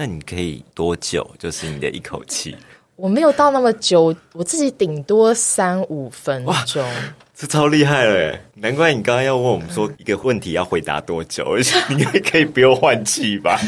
那你可以多久？就是你的一口气？我没有到那么久，我自己顶多三五分钟。这超厉害了，难怪你刚刚要问我们说一个问题要回答多久，而且你可以不用换气吧？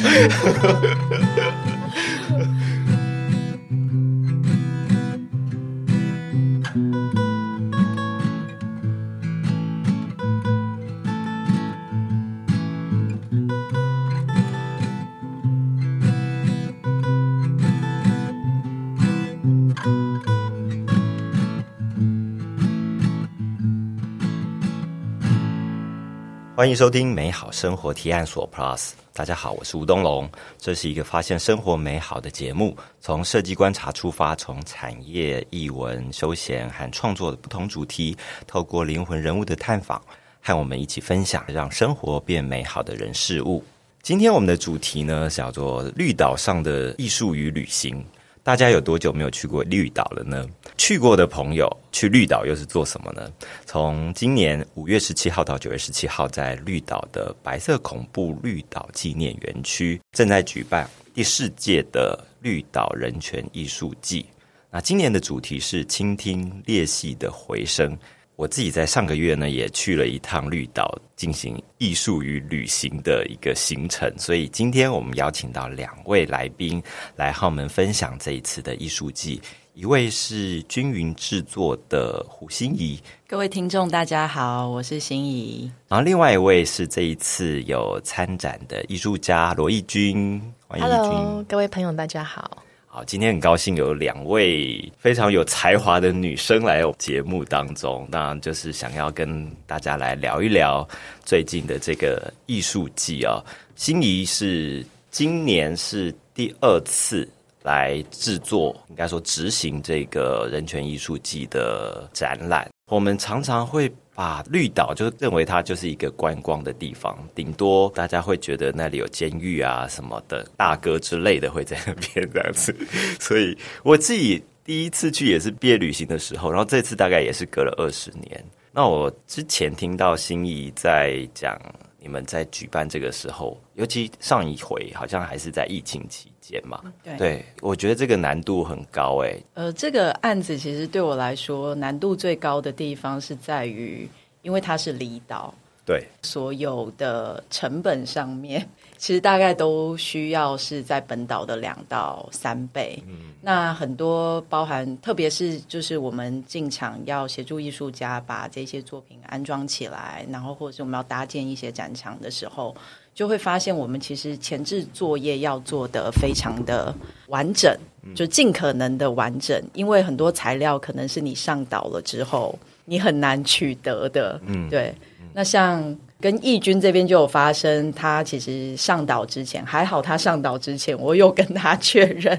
欢迎收听美好生活提案所 Plus。大家好，我是吴东龙。这是一个发现生活美好的节目，从设计观察出发，从产业、艺文、休闲和创作的不同主题，透过灵魂人物的探访，和我们一起分享，让生活变美好的人事物。今天我们的主题呢，叫做绿岛上的艺术与旅行。大家有多久没有去过绿岛了呢？去过的朋友，去绿岛又是做什么呢？从今年五月十七号到九月十七号，在绿岛的白色恐怖绿岛纪念园区正在举办第四届的绿岛人权艺术季。那今年的主题是倾听裂隙的回声。我自己在上个月呢，也去了一趟绿岛，进行艺术与旅行的一个行程。所以今天我们邀请到两位来宾来和我们分享这一次的艺术季。一位是均匀制作的胡心怡，各位听众大家好，我是心怡。然后另外一位是这一次有参展的艺术家罗义军，欢迎君。各位朋友大家好。好，今天很高兴有两位非常有才华的女生来我节目当中，当然就是想要跟大家来聊一聊最近的这个艺术季啊。心仪是今年是第二次来制作，应该说执行这个人权艺术季的展览。我们常常会。把绿岛就认为它就是一个观光的地方，顶多大家会觉得那里有监狱啊什么的，大哥之类的会在那边这样子。所以我自己第一次去也是毕业旅行的时候，然后这次大概也是隔了二十年。那我之前听到心仪在讲。你们在举办这个时候，尤其上一回好像还是在疫情期间嘛？对，我觉得这个难度很高哎。呃，这个案子其实对我来说难度最高的地方是在于，因为它是离岛，对，所有的成本上面。其实大概都需要是在本岛的两到三倍。嗯，那很多包含，特别是就是我们进场要协助艺术家把这些作品安装起来，然后或者是我们要搭建一些展场的时候，就会发现我们其实前置作业要做的非常的完整，就尽可能的完整，因为很多材料可能是你上岛了之后你很难取得的。嗯，对。那像。跟义军这边就有发生，他其实上岛之前还好，他上岛之前我有跟他 确认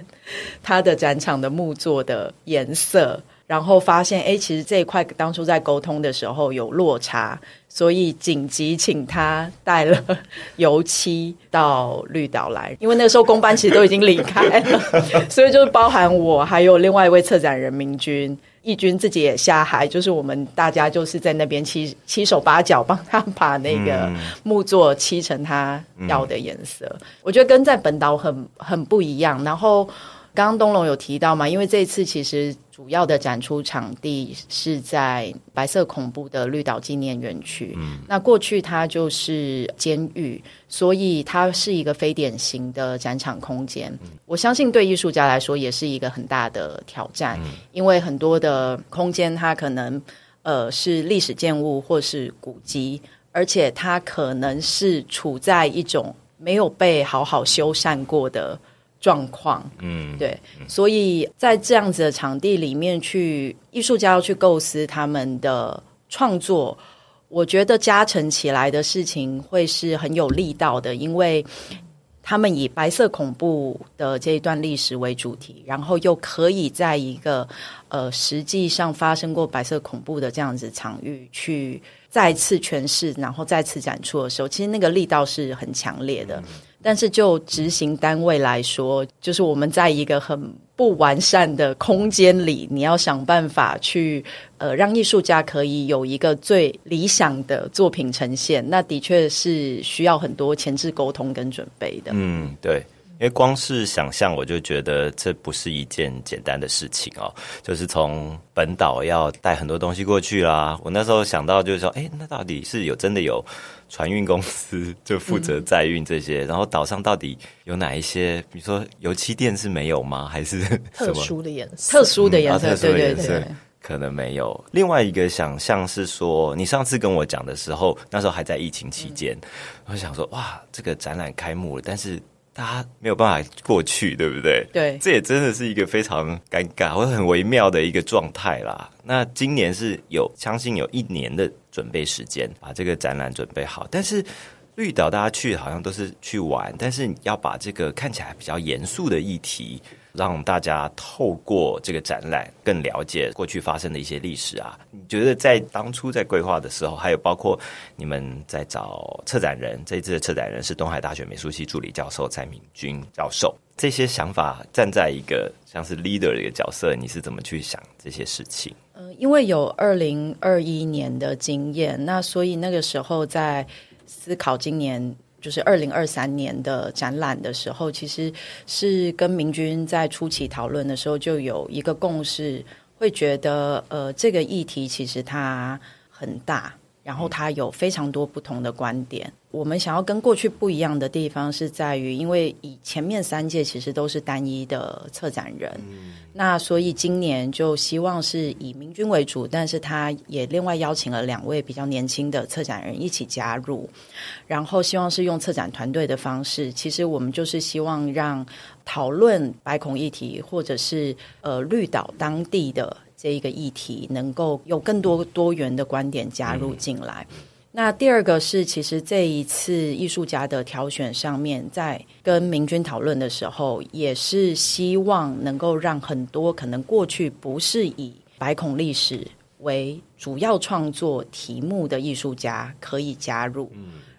他的展场的木作的颜色，然后发现哎，其实这一块当初在沟通的时候有落差，所以紧急请他带了 油漆到绿岛来，因为那个时候公班其实都已经离开了，所以就是包含我还有另外一位策展人明君。义军自己也下海，就是我们大家就是在那边七七手八脚帮他把那个木座漆成他要的颜色。我觉得跟在本岛很很不一样。然后刚刚东龙有提到嘛，因为这次其实。主要的展出场地是在白色恐怖的绿岛纪念园区。嗯，那过去它就是监狱，所以它是一个非典型的展场空间。我相信对艺术家来说也是一个很大的挑战，因为很多的空间它可能呃是历史建物或是古迹，而且它可能是处在一种没有被好好修缮过的。状况，嗯，对，所以在这样子的场地里面去，艺术家要去构思他们的创作，我觉得加成起来的事情会是很有力道的，因为他们以白色恐怖的这一段历史为主题，然后又可以在一个呃实际上发生过白色恐怖的这样子场域去再次诠释，然后再次展出的时候，其实那个力道是很强烈的。但是就执行单位来说，就是我们在一个很不完善的空间里，你要想办法去呃让艺术家可以有一个最理想的作品呈现，那的确是需要很多前置沟通跟准备的。嗯，对。因为光是想象，我就觉得这不是一件简单的事情哦。就是从本岛要带很多东西过去啦，我那时候想到就是说，哎，那到底是有真的有船运公司就负责载运这些，然后岛上到底有哪一些？比如说油漆店是没有吗？还是特殊的颜色？特殊的颜色，对对对。可能没有。另外一个想象是说，你上次跟我讲的时候，那时候还在疫情期间，我想说，哇，这个展览开幕了，但是大家没有办法过去，对不对？对，这也真的是一个非常尴尬或者很微妙的一个状态啦。那今年是有相信有一年的准备时间，把这个展览准备好，但是。绿岛大家去好像都是去玩，但是你要把这个看起来比较严肃的议题，让大家透过这个展览更了解过去发生的一些历史啊。你觉得在当初在规划的时候，还有包括你们在找策展人，这一次的策展人是东海大学美术系助理教授蔡明君教授，这些想法站在一个像是 leader 的一个角色，你是怎么去想这些事情？嗯，因为有二零二一年的经验，那所以那个时候在。思考今年就是二零二三年的展览的时候，其实是跟明君在初期讨论的时候就有一个共识，会觉得呃这个议题其实它很大。然后它有非常多不同的观点。我们想要跟过去不一样的地方是在于，因为以前面三届其实都是单一的策展人，那所以今年就希望是以明君为主，但是他也另外邀请了两位比较年轻的策展人一起加入，然后希望是用策展团队的方式。其实我们就是希望让讨论白孔议题，或者是呃绿岛当地的。这一个议题能够有更多多元的观点加入进来。那第二个是，其实这一次艺术家的挑选上面，在跟明君讨论的时候，也是希望能够让很多可能过去不是以白孔历史为主要创作题目的艺术家可以加入，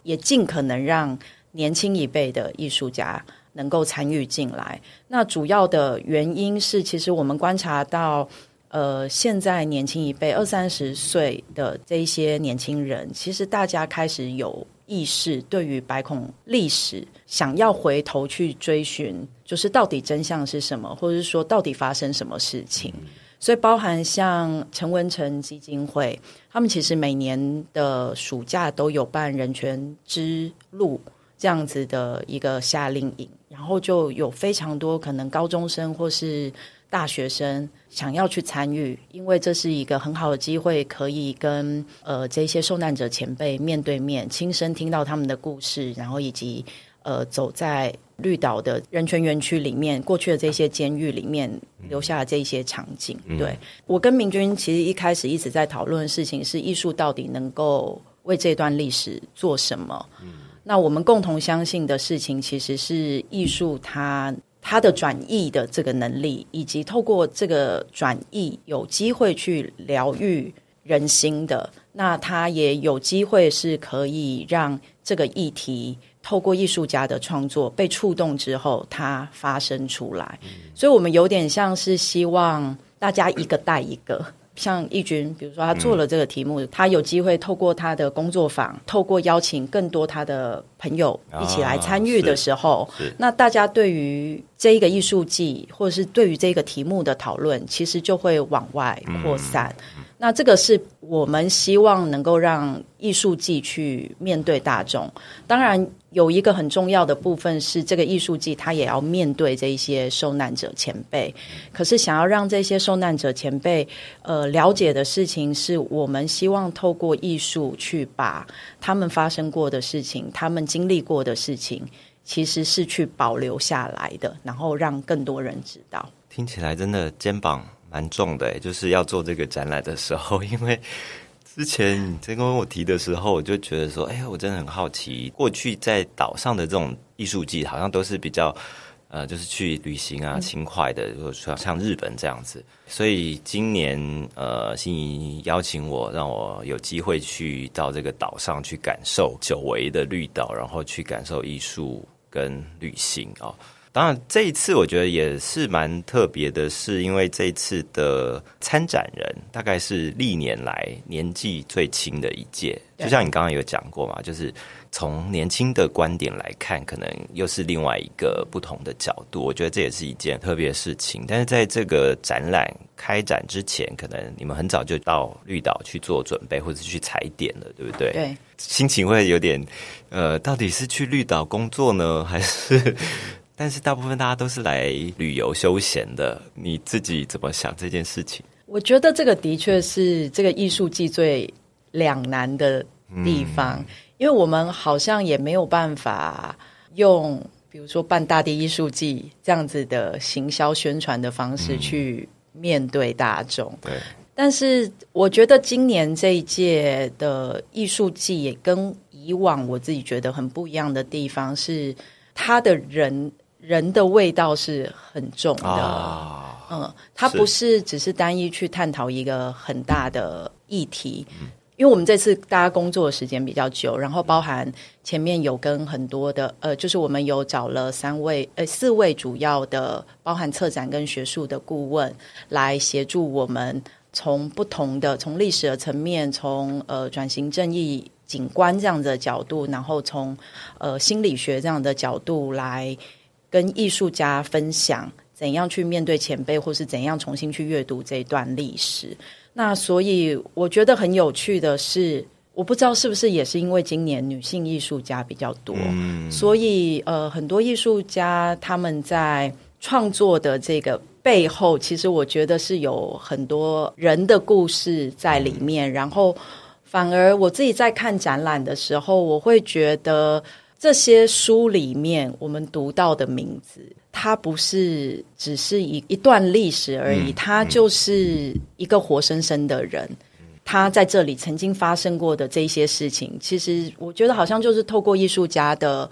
也尽可能让年轻一辈的艺术家能够参与进来。那主要的原因是，其实我们观察到。呃，现在年轻一辈二三十岁的这一些年轻人，其实大家开始有意识，对于白孔历史，想要回头去追寻，就是到底真相是什么，或者是说到底发生什么事情。所以，包含像陈文成基金会，他们其实每年的暑假都有办人权之路这样子的一个夏令营，然后就有非常多可能高中生或是。大学生想要去参与，因为这是一个很好的机会，可以跟呃这些受难者前辈面对面，亲身听到他们的故事，然后以及呃走在绿岛的人权园区里面，过去的这些监狱里面留下的这些场景。对我跟明君其实一开始一直在讨论的事情是，艺术到底能够为这段历史做什么？那我们共同相信的事情，其实是艺术它。他的转译的这个能力，以及透过这个转译有机会去疗愈人心的，那他也有机会是可以让这个议题透过艺术家的创作被触动之后，它发生出来。所以，我们有点像是希望大家一个带一个。像义军，比如说他做了这个题目，他有机会透过他的工作坊，透过邀请更多他的朋友一起来参与的时候，那大家对于这一个艺术季，或者是对于这个题目的讨论，其实就会往外扩散。那这个是我们希望能够让艺术季去面对大众。当然，有一个很重要的部分是，这个艺术季他也要面对这一些受难者前辈。可是，想要让这些受难者前辈呃了解的事情，是我们希望透过艺术去把他们发生过的事情、他们经历过的事情，其实是去保留下来的，然后让更多人知道。听起来真的肩膀。蛮重的，就是要做这个展览的时候，因为之前你在跟我提的时候，我就觉得说，哎呀，我真的很好奇，过去在岛上的这种艺术季，好像都是比较呃，就是去旅行啊，轻快的，如果说像日本这样子，所以今年呃，心仪邀请我，让我有机会去到这个岛上去感受久违的绿岛，然后去感受艺术跟旅行啊。当然，这一次我觉得也是蛮特别的，是因为这一次的参展人大概是历年来年纪最轻的一届，就像你刚刚有讲过嘛，就是从年轻的观点来看，可能又是另外一个不同的角度。我觉得这也是一件特别的事情。但是在这个展览开展之前，可能你们很早就到绿岛去做准备，或者去踩点了，对不对？对，心情会有点呃，到底是去绿岛工作呢，还是？但是大部分大家都是来旅游休闲的，你自己怎么想这件事情？我觉得这个的确是这个艺术季最两难的地方，因为我们好像也没有办法用，比如说办大地艺术季这样子的行销宣传的方式去面对大众。对，但是我觉得今年这一届的艺术季也跟以往我自己觉得很不一样的地方是，他的人。人的味道是很重的，嗯，它不是只是单一去探讨一个很大的议题，因为我们这次大家工作的时间比较久，然后包含前面有跟很多的，呃，就是我们有找了三位，呃，四位主要的，包含策展跟学术的顾问来协助我们，从不同的从历史的层面，从呃转型正义景观这样的角度，然后从呃心理学这样的角度来。跟艺术家分享怎样去面对前辈，或是怎样重新去阅读这一段历史。那所以我觉得很有趣的是，我不知道是不是也是因为今年女性艺术家比较多，所以呃，很多艺术家他们在创作的这个背后，其实我觉得是有很多人的故事在里面。然后反而我自己在看展览的时候，我会觉得。这些书里面我们读到的名字，它不是只是一一段历史而已，它就是一个活生生的人，他在这里曾经发生过的这些事情，其实我觉得好像就是透过艺术家的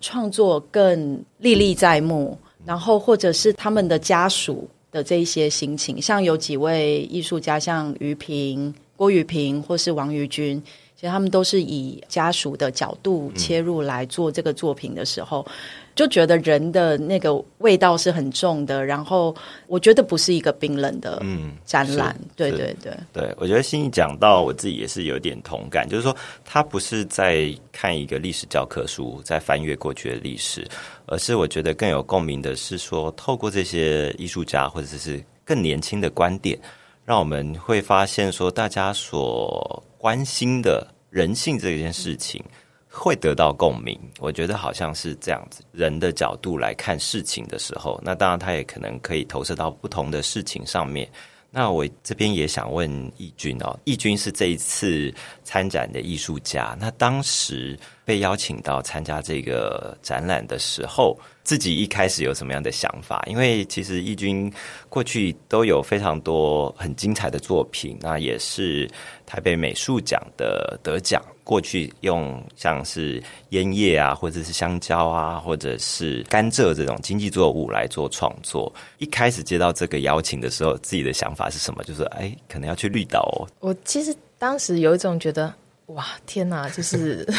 创作更历历在目，然后或者是他们的家属的这一些心情，像有几位艺术家，像于平、郭雨平或是王于君。其实他们都是以家属的角度切入来做这个作品的时候，就觉得人的那个味道是很重的。然后我觉得不是一个冰冷的展览，对对对。对我觉得心怡讲到我自己也是有点同感，就是说他不是在看一个历史教科书，在翻阅过去的历史，而是我觉得更有共鸣的是说，透过这些艺术家或者是更年轻的观点，让我们会发现说大家所。关心的人性这件事情会得到共鸣，我觉得好像是这样子。人的角度来看事情的时候，那当然他也可能可以投射到不同的事情上面。那我这边也想问义军哦，义军是这一次参展的艺术家，那当时被邀请到参加这个展览的时候。自己一开始有什么样的想法？因为其实义军过去都有非常多很精彩的作品，那也是台北美术奖的得奖。过去用像是烟叶啊，或者是香蕉啊，或者是甘蔗这种经济作物来做创作。一开始接到这个邀请的时候，自己的想法是什么？就是哎，可能要去绿岛哦。我其实当时有一种觉得，哇，天哪，就是。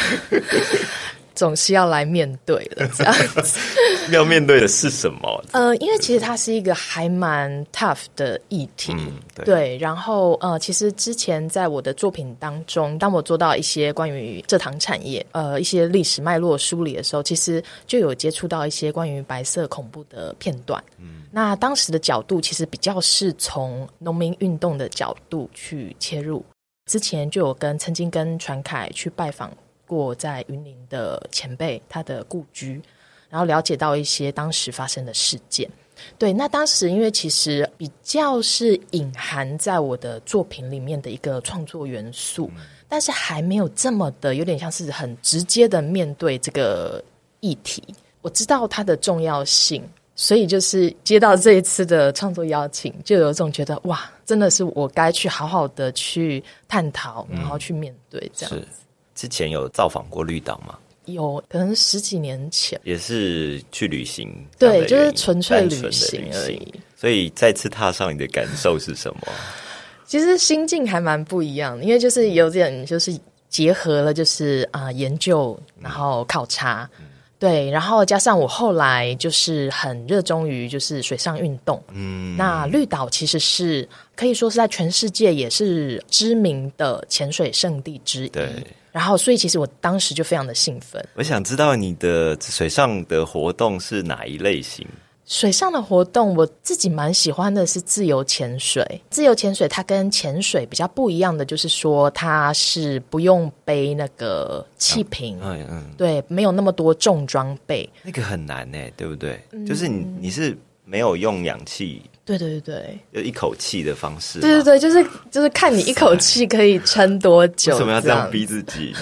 总是要来面对的，这样子。要面对的是什么？呃，因为其实它是一个还蛮 tough 的议题，对。然后呃，其实之前在我的作品当中，当我做到一些关于蔗糖产业呃一些历史脉络梳理的时候，其实就有接触到一些关于白色恐怖的片段。嗯，那当时的角度其实比较是从农民运动的角度去切入。之前就有跟曾经跟传凯去拜访。过在云林的前辈，他的故居，然后了解到一些当时发生的事件。对，那当时因为其实比较是隐含在我的作品里面的一个创作元素，但是还没有这么的有点像是很直接的面对这个议题。我知道它的重要性，所以就是接到这一次的创作邀请，就有一种觉得哇，真的是我该去好好的去探讨，然后去面对这样子。之前有造访过绿岛吗？有可能十几年前，也是去旅行，对，就是纯粹旅行而已。所以再次踏上，你的感受是什么？其实心境还蛮不一样的，因为就是有点就是结合了，就是啊研究，然后考察，对，然后加上我后来就是很热衷于就是水上运动，嗯，那绿岛其实是可以说是在全世界也是知名的潜水圣地之一。对，然后所以其实我当时就非常的兴奋。我想知道你的水上的活动是哪一类型？水上的活动，我自己蛮喜欢的是自由潜水。自由潜水它跟潜水比较不一样的，就是说它是不用背那个气瓶，嗯嗯，对，没有那么多重装备。那个很难呢，对不对？就是你你是没有用氧气。对对对对，有一口气的方式。对对对，就是就是看你一口气可以撑多久。为什么要这样逼自己？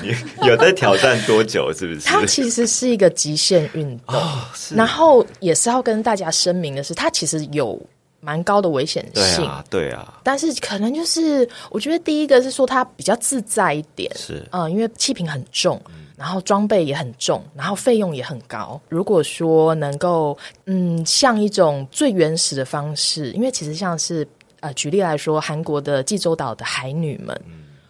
你有在挑战多久？是不是？它其实是一个极限运动，然后也是要跟大家声明的是，它其实有蛮高的危险性。对啊，对啊。但是可能就是，我觉得第一个是说它比较自在一点，是嗯，因为气瓶很重。然后装备也很重，然后费用也很高。如果说能够，嗯，像一种最原始的方式，因为其实像是呃，举例来说，韩国的济州岛的海女们，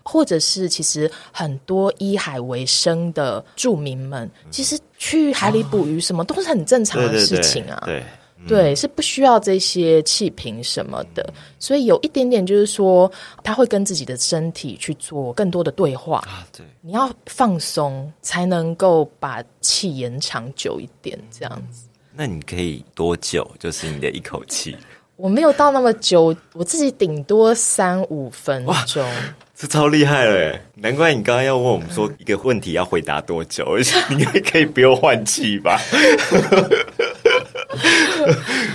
或者是其实很多以海为生的住民们，其实去海里捕鱼什么都是很正常的事情啊。对。对，是不需要这些气瓶什么的，所以有一点点就是说，他会跟自己的身体去做更多的对话。啊，对，你要放松，才能够把气延长久一点，这样子。那你可以多久？就是你的一口气？我没有到那么久，我自己顶多三五分钟。这超厉害了，难怪你刚刚要问我们说一个问题要回答多久，而且你可以不用换气吧？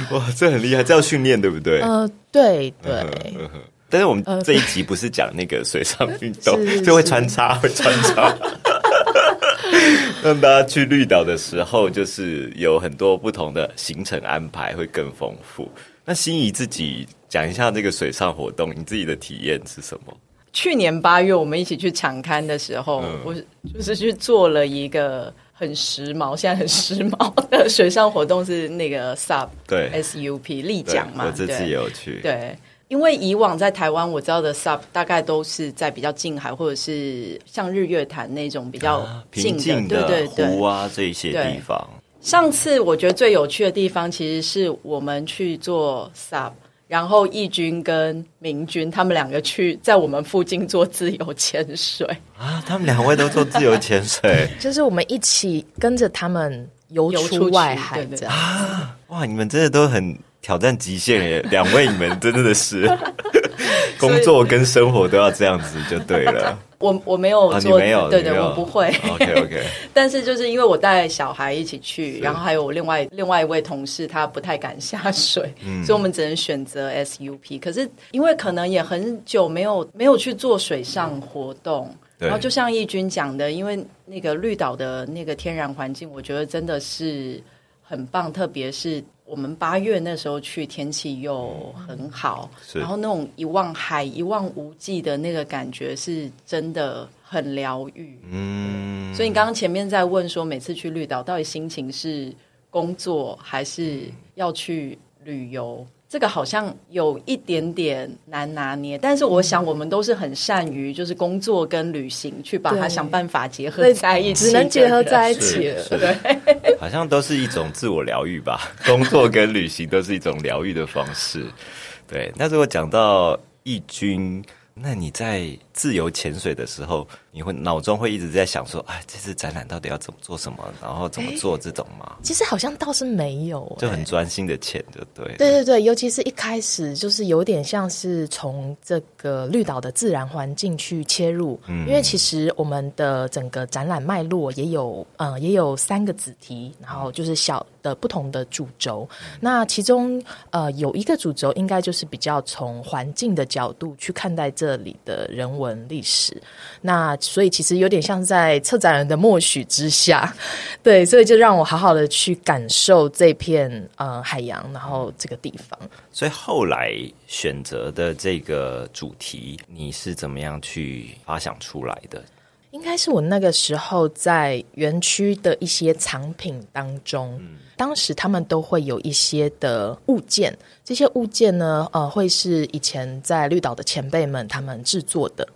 哇，这很厉害，这要训练对不对？呃，对对。但是我们这一集不是讲那个水上运动，就会穿插，会穿插，让大家去绿岛的时候，就是有很多不同的行程安排，会更丰富。那心仪自己讲一下这个水上活动，你自己的体验是什么？去年八月我们一起去抢刊的时候，我就是去做了一个。很时髦，现在很时髦的水上活动是那个 SUP，对 SUP 立桨嘛，我这次也有去。对，因为以往在台湾我知道的 SUP 大概都是在比较近海，或者是像日月潭那种比较平静的湖啊这一些地方。上次我觉得最有趣的地方，其实是我们去做 SUP。然后义军跟明军他们两个去在我们附近做自由潜水啊，他们两位都做自由潜水，就是我们一起跟着他们游出外海这样啊！哇，你们真的都很挑战极限耶！两位你们真的是 工作跟生活都要这样子就对了。我我没有做，对对，我不会。OK OK。但是就是因为我带小孩一起去，然后还有我另外另外一位同事，他不太敢下水，所以我们只能选择 SUP。可是因为可能也很久没有没有去做水上活动，然后就像义军讲的，因为那个绿岛的那个天然环境，我觉得真的是很棒，特别是。我们八月那时候去，天气又很好，然后那种一望海、一望无际的那个感觉，是真的很疗愈。嗯，所以你刚刚前面在问说，每次去绿岛，到底心情是工作还是要去旅游？这个好像有一点点难拿捏，但是我想我们都是很善于就是工作跟旅行去把它想办法结合在一起，只能结合在一起了。对，好像都是一种自我疗愈吧，工作跟旅行都是一种疗愈的方式。对，那如果讲到义军。那你在自由潜水的时候，你会脑中会一直在想说，哎，这次展览到底要怎么做什么，然后怎么做这种吗？其实好像倒是没有，就很专心的潜就对。对对对，尤其是一开始就是有点像是从这个绿岛的自然环境去切入，嗯，因为其实我们的整个展览脉络也有，呃，也有三个子题，然后就是小。的不同的主轴，那其中呃有一个主轴，应该就是比较从环境的角度去看待这里的人文历史。那所以其实有点像在策展人的默许之下，对，所以就让我好好的去感受这片呃海洋，然后这个地方。所以后来选择的这个主题，你是怎么样去发想出来的？应该是我那个时候在园区的一些藏品当中。当时他们都会有一些的物件，这些物件呢，呃，会是以前在绿岛的前辈们他们制作的。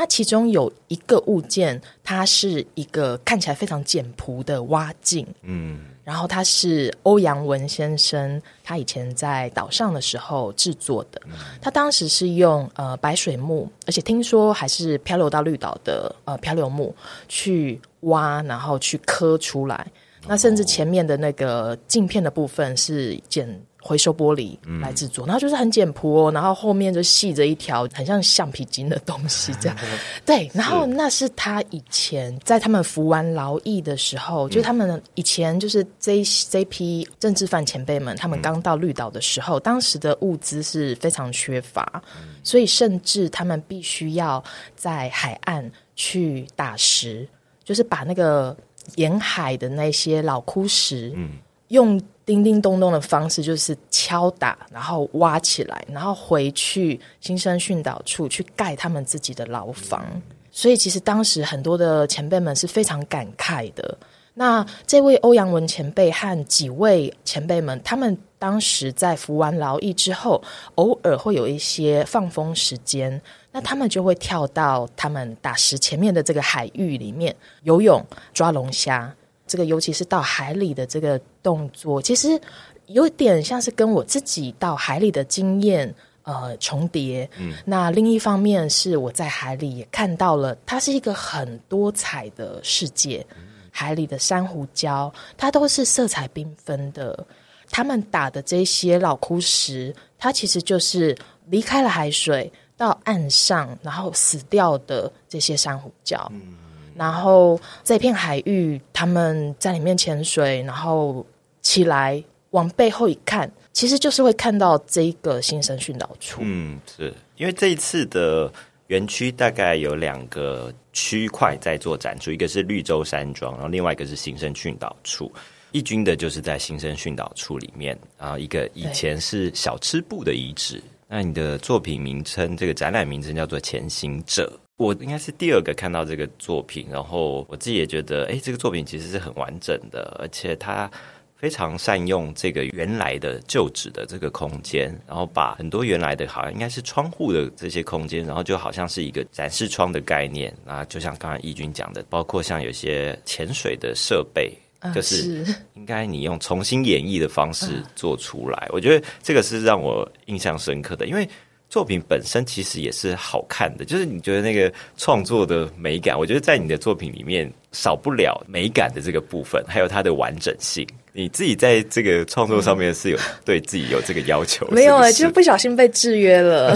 那其中有一个物件，它是一个看起来非常简朴的蛙镜，嗯，然后它是欧阳文先生他以前在岛上的时候制作的，他当时是用呃白水木，而且听说还是漂流到绿岛的呃漂流木去挖，然后去刻出来。那甚至前面的那个镜片的部分是剪。回收玻璃来制作，然后就是很简朴哦，然后后面就系着一条很像橡皮筋的东西，这样 对。然后那是他以前在他们服完劳役的时候，就他们以前就是这这批政治犯前辈们，他们刚到绿岛的时候，当时的物资是非常缺乏，所以甚至他们必须要在海岸去打石，就是把那个沿海的那些老枯石，嗯，用。叮叮咚咚的方式就是敲打，然后挖起来，然后回去新生训导处去盖他们自己的牢房。所以其实当时很多的前辈们是非常感慨的。那这位欧阳文前辈和几位前辈们，他们当时在服完劳役之后，偶尔会有一些放风时间，那他们就会跳到他们打石前面的这个海域里面游泳抓龙虾。这个尤其是到海里的这个动作，其实有点像是跟我自己到海里的经验呃重叠。嗯，那另一方面是我在海里也看到了，它是一个很多彩的世界。海里的珊瑚礁，它都是色彩缤纷的。他们打的这些老枯石，它其实就是离开了海水到岸上，然后死掉的这些珊瑚礁。嗯。然后这片海域，他们在里面潜水，然后起来往背后一看，其实就是会看到这一个新生训导处。嗯，是因为这一次的园区大概有两个区块在做展出，一个是绿洲山庄，然后另外一个是新生训导处。义军的就是在新生训导处里面然后，一个以前是小吃部的遗址。那你的作品名称，这个展览名称叫做《前行者》。我应该是第二个看到这个作品，然后我自己也觉得，哎，这个作品其实是很完整的，而且它非常善用这个原来的旧址的这个空间，然后把很多原来的好像应该是窗户的这些空间，然后就好像是一个展示窗的概念啊，就像刚才义军讲的，包括像有些潜水的设备，就是应该你用重新演绎的方式做出来，我觉得这个是让我印象深刻的，因为。作品本身其实也是好看的，就是你觉得那个创作的美感，我觉得在你的作品里面少不了美感的这个部分，还有它的完整性。你自己在这个创作上面是有对自己有这个要求？没有哎，就是不小心被制约了。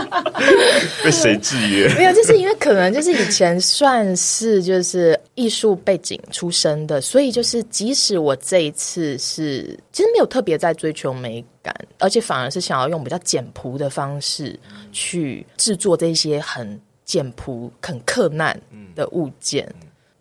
被谁制约？没有，就是因为可能就是以前算是就是艺术背景出身的，所以就是即使我这一次是其实没有特别在追求美感，而且反而是想要用比较简朴的方式去制作这些很简朴、很克难的物件。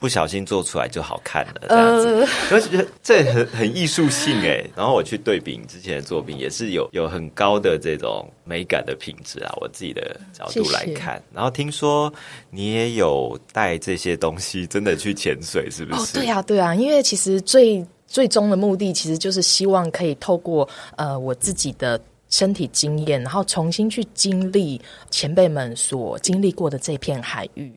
不小心做出来就好看了，这样子，我觉得这很很艺术性哎。然后我去对比之前的作品，也是有有很高的这种美感的品质啊。我自己的角度来看，然后听说你也有带这些东西真的去潜水，是不是？哦，对啊，对啊，因为其实最最终的目的，其实就是希望可以透过呃我自己的身体经验，然后重新去经历前辈们所经历过的这片海域。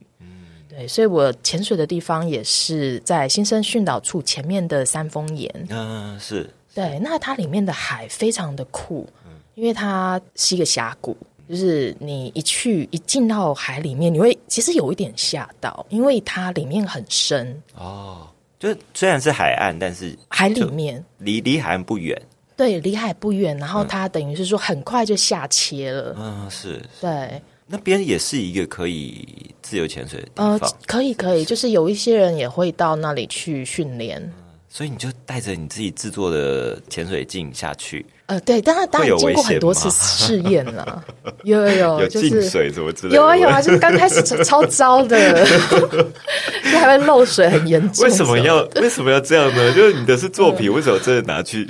对，所以我潜水的地方也是在新生训导处前面的三峰岩。嗯，是。对，那它里面的海非常的酷，因为它是一个峡谷，就是你一去一进到海里面，你会其实有一点吓到，因为它里面很深。哦，就虽然是海岸，但是海里面离离海岸不远。对，离海不远，然后它等于是说很快就下切了。嗯，是。对。那边也是一个可以自由潜水的地方，可以可以，就是有一些人也会到那里去训练，所以你就带着你自己制作的潜水镜下去。呃，对，但是当然经过很多次试验了，有 有有，有进水什么之类，有啊有啊，就是刚开始超 糟的，就还会漏水很严重。为什么要为什么要这样呢？就是你的是作品，为什么真的拿去？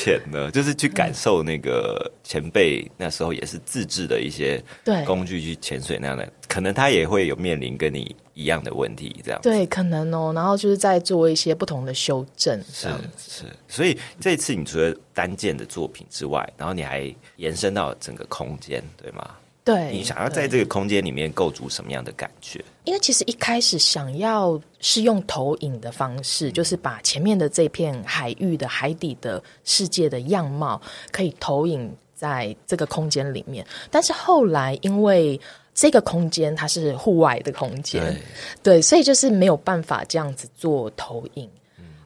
潜呢，就是去感受那个前辈那时候也是自制的一些工具去潜水那样的，可能他也会有面临跟你一样的问题，这样对，可能哦，然后就是在做一些不同的修正，是是，所以这次你除了单件的作品之外，然后你还延伸到整个空间，对吗？对，你想要在这个空间里面构筑什么样的感觉？因为其实一开始想要是用投影的方式，就是把前面的这片海域的海底的世界的样貌可以投影在这个空间里面。但是后来因为这个空间它是户外的空间，对，所以就是没有办法这样子做投影。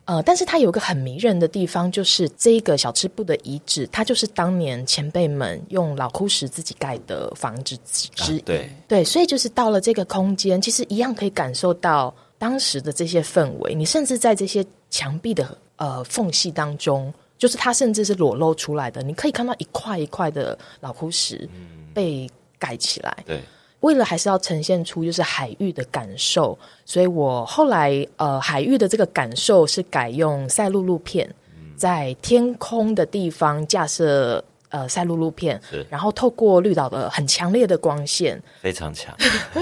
呃，但是它有一个很迷人的地方，就是这个小吃部的遗址，它就是当年前辈们用老枯石自己盖的房子之一。对对，所以就是到了这个空间，其实一样可以感受到当时的这些氛围。你甚至在这些墙壁的呃缝隙当中，就是它甚至是裸露出来的，你可以看到一块一块的老枯石被盖起来。对。为了还是要呈现出就是海域的感受，所以我后来呃海域的这个感受是改用赛璐璐片，在天空的地方架设呃赛璐璐片，然后透过绿岛的很强烈的光线，非常强，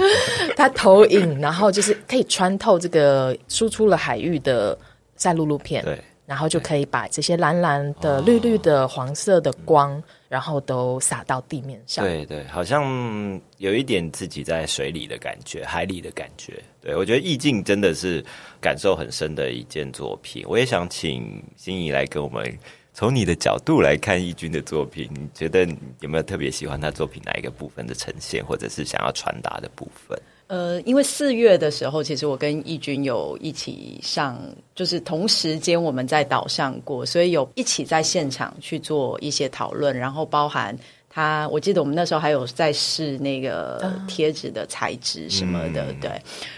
它投影，然后就是可以穿透这个输出了海域的赛璐璐片，对。然后就可以把这些蓝蓝的、绿绿的、黄色的光，然后都洒到地面上。对对，好像有一点自己在水里的感觉，海里的感觉。对我觉得意境真的是感受很深的一件作品。我也想请心怡来跟我们从你的角度来看义军的作品，你觉得有没有特别喜欢他作品哪一个部分的呈现，或者是想要传达的部分？呃，因为四月的时候，其实我跟义军有一起上，就是同时间我们在岛上过，所以有一起在现场去做一些讨论，然后包含他，我记得我们那时候还有在试那个贴纸的材质什么的，对。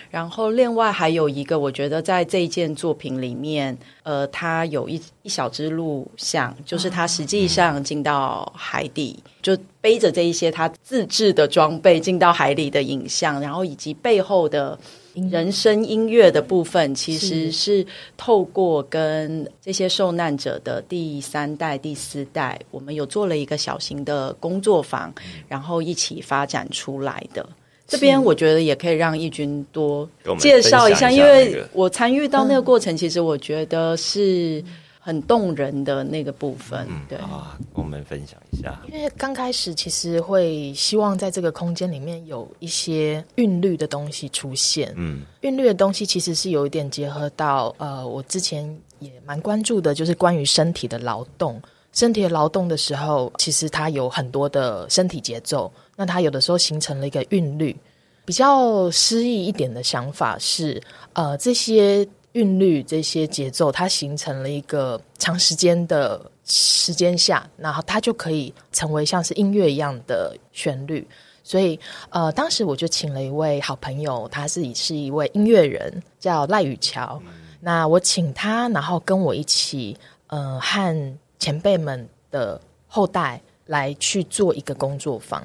然后另外还有一个，我觉得在这一件作品里面，呃，他有一一小支录像，就是他实际上进到海底，就背着这一些他自制的装备进到海里的影像，然后以及背后的人声音乐的部分，其实是透过跟这些受难者的第三代、第四代，我们有做了一个小型的工作坊，然后一起发展出来的。这边我觉得也可以让义军多介绍一下，因为我参与到那个过程，其实我觉得是很动人的那个部分。对啊，跟我们分享一下。因为刚开始其实会希望在这个空间里面有一些韵律的东西出现。嗯，韵律的东西其实是有一点结合到呃，我之前也蛮关注的，就是关于身体的劳动。身体的劳动的时候，其实它有很多的身体节奏。那它有的时候形成了一个韵律，比较诗意一点的想法是，呃，这些韵律、这些节奏，它形成了一个长时间的时间下，然后它就可以成为像是音乐一样的旋律。所以，呃，当时我就请了一位好朋友，他是是一位音乐人，叫赖宇桥。那我请他，然后跟我一起，呃，和前辈们的后代来去做一个工作坊。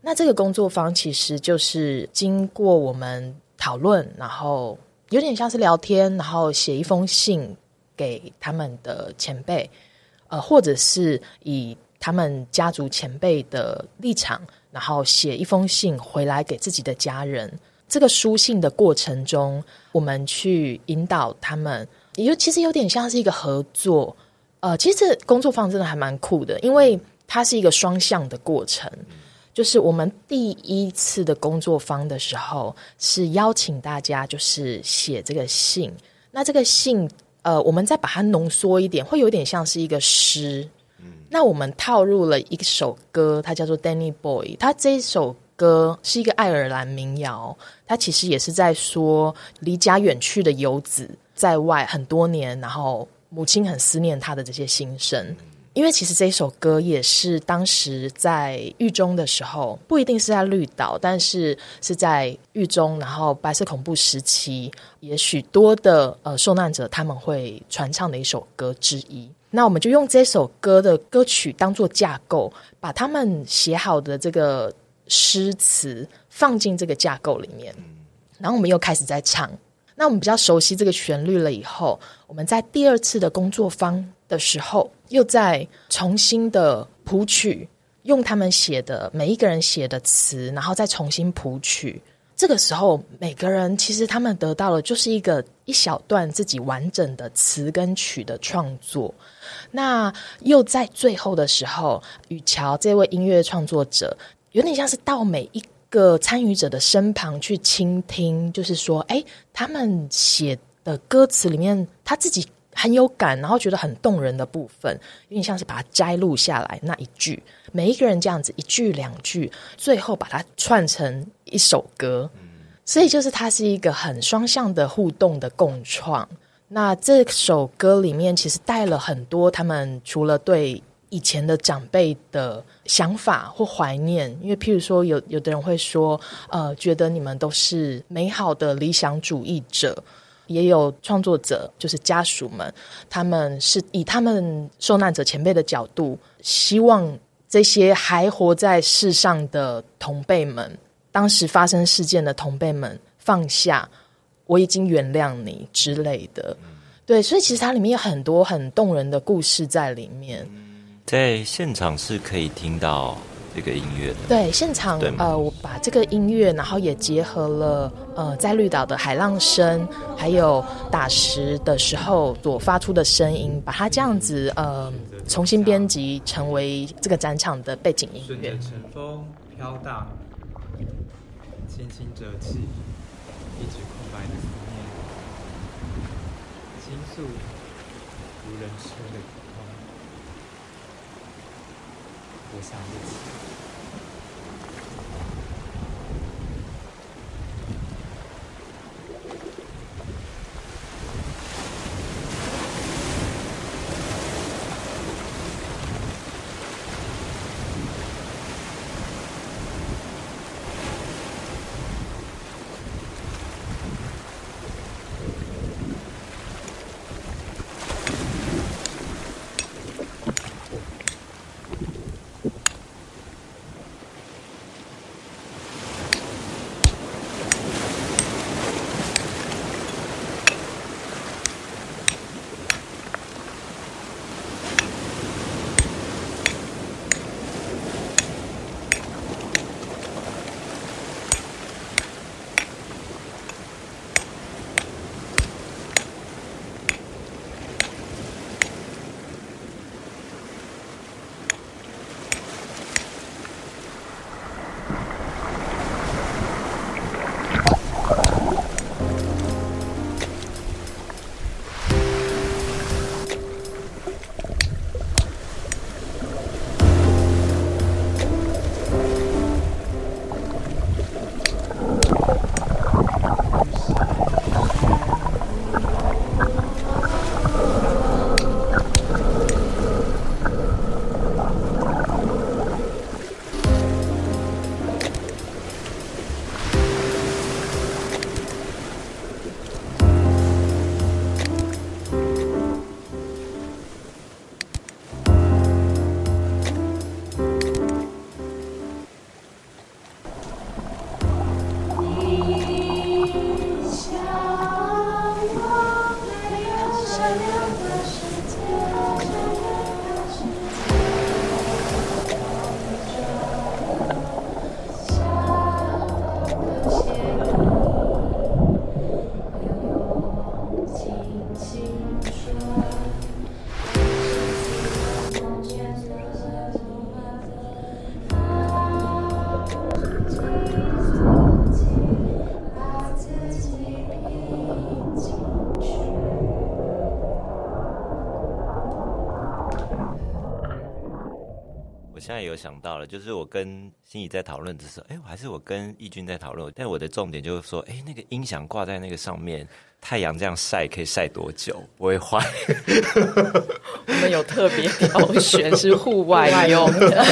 那这个工作坊其实就是经过我们讨论，然后有点像是聊天，然后写一封信给他们的前辈，呃，或者是以他们家族前辈的立场，然后写一封信回来给自己的家人。这个书信的过程中，我们去引导他们，也其实有点像是一个合作。呃，其实工作坊真的还蛮酷的，因为它是一个双向的过程。就是我们第一次的工作坊的时候，是邀请大家就是写这个信。那这个信，呃，我们再把它浓缩一点，会有点像是一个诗。那我们套入了一首歌，它叫做《Danny Boy》。它这首歌是一个爱尔兰民谣，它其实也是在说离家远去的游子在外很多年，然后母亲很思念他的这些心声。因为其实这首歌也是当时在狱中的时候，不一定是在绿岛，但是是在狱中，然后白色恐怖时期，也许多的呃受难者他们会传唱的一首歌之一。那我们就用这首歌的歌曲当做架构，把他们写好的这个诗词放进这个架构里面，然后我们又开始在唱。那我们比较熟悉这个旋律了以后，我们在第二次的工作坊的时候，又在重新的谱曲，用他们写的每一个人写的词，然后再重新谱曲。这个时候，每个人其实他们得到了就是一个一小段自己完整的词跟曲的创作。那又在最后的时候，雨乔这位音乐创作者。有点像是到每一个参与者的身旁去倾听，就是说，哎，他们写的歌词里面，他自己很有感，然后觉得很动人的部分，有点像是把它摘录下来那一句，每一个人这样子一句两句，最后把它串成一首歌。所以就是它是一个很双向的互动的共创。那这首歌里面其实带了很多他们除了对以前的长辈的想法或怀念，因为譬如说有有的人会说，呃，觉得你们都是美好的理想主义者，也有创作者就是家属们，他们是以他们受难者前辈的角度，希望这些还活在世上的同辈们。当时发生事件的同辈们放下，我已经原谅你之类的，对，所以其实它里面有很多很动人的故事在里面。在现场是可以听到这个音乐的，对，现场呃，我把这个音乐，然后也结合了呃，在绿岛的海浪声，还有打石的时候所发出的声音，把它这样子呃重新编辑成为这个展场的背景音乐。顺着晨风飘荡。轻轻折起一直空白的思念，倾诉无人说的苦痛，我想不起。有想到了，就是我跟心怡在讨论的时候，哎，我还是我跟义军在讨论，但我的重点就是说，哎，那个音响挂在那个上面，太阳这样晒可以晒多久不会坏？我们有特别挑选是户外用的。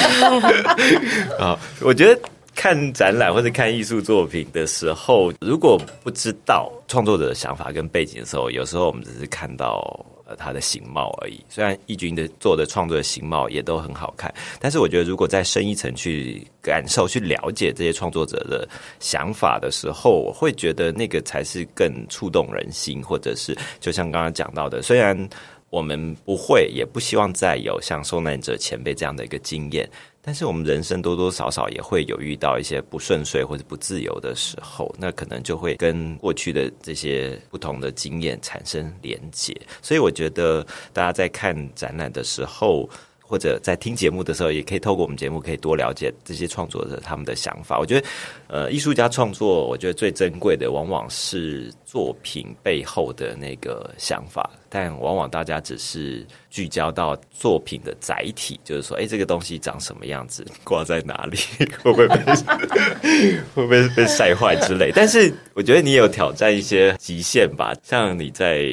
啊，我觉得看展览或者看艺术作品的时候，如果不知道创作者的想法跟背景的时候，有时候我们只是看到。它的形貌而已。虽然义军的做的创作的形貌也都很好看，但是我觉得如果再深一层去感受、去了解这些创作者的想法的时候，我会觉得那个才是更触动人心，或者是就像刚刚讲到的，虽然我们不会，也不希望再有像受难者前辈这样的一个经验。但是我们人生多多少少也会有遇到一些不顺遂或者不自由的时候，那可能就会跟过去的这些不同的经验产生连结。所以我觉得大家在看展览的时候，或者在听节目的时候，也可以透过我们节目，可以多了解这些创作者他们的想法。我觉得，呃，艺术家创作，我觉得最珍贵的，往往是作品背后的那个想法。但往往大家只是聚焦到作品的载体，就是说，哎，这个东西长什么样子，挂在哪里，会不会被会不会被晒坏之类？但是我觉得你有挑战一些极限吧，像你在。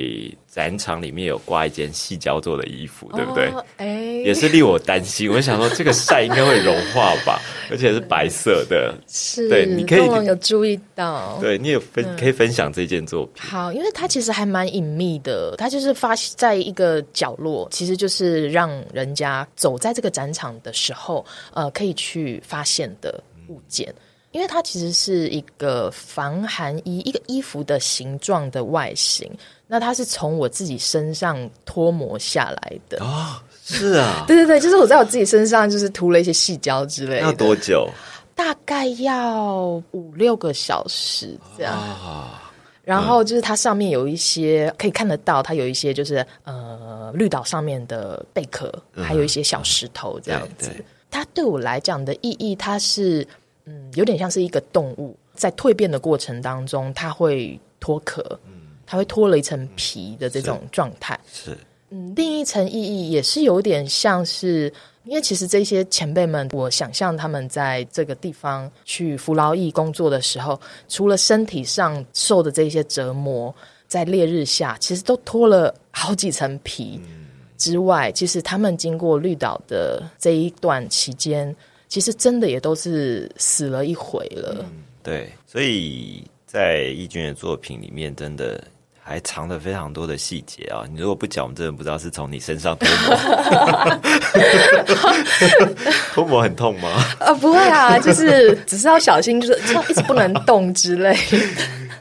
展场里面有挂一件细胶做的衣服，对不对？哎，也是令我担心。我想说，这个晒应该会融化吧，而且是白色的。是，对，你可以有注意到。对你有分可以分享这件作品。好，因为它其实还蛮隐秘的，它就是发在一个角落，其实就是让人家走在这个展场的时候，呃，可以去发现的物件。因为它其实是一个防寒衣，一个衣服的形状的外形。那它是从我自己身上脱模下来的啊，是啊，对对对，就是我在我自己身上就是涂了一些细胶之类的。要多久？大概要五六个小时这样。啊。然后就是它上面有一些可以看得到，它有一些就是呃绿岛上面的贝壳，还有一些小石头这样子。它对我来讲的意义，它是嗯有点像是一个动物在蜕变的过程当中，它会脱壳。它会脱了一层皮的这种状态，是。嗯，另一层意义也是有点像是，因为其实这些前辈们，我想象他们在这个地方去服劳役工作的时候，除了身体上受的这些折磨，在烈日下，其实都脱了好几层皮之外，其实他们经过绿岛的这一段期间，其实真的也都是死了一回了。对，所以在义军的作品里面，真的。还藏了非常多的细节啊！你如果不讲，我们真的不知道是从你身上脱模。脱模很痛吗？啊，不会啊，就是只是要小心，就是一直不能动之类。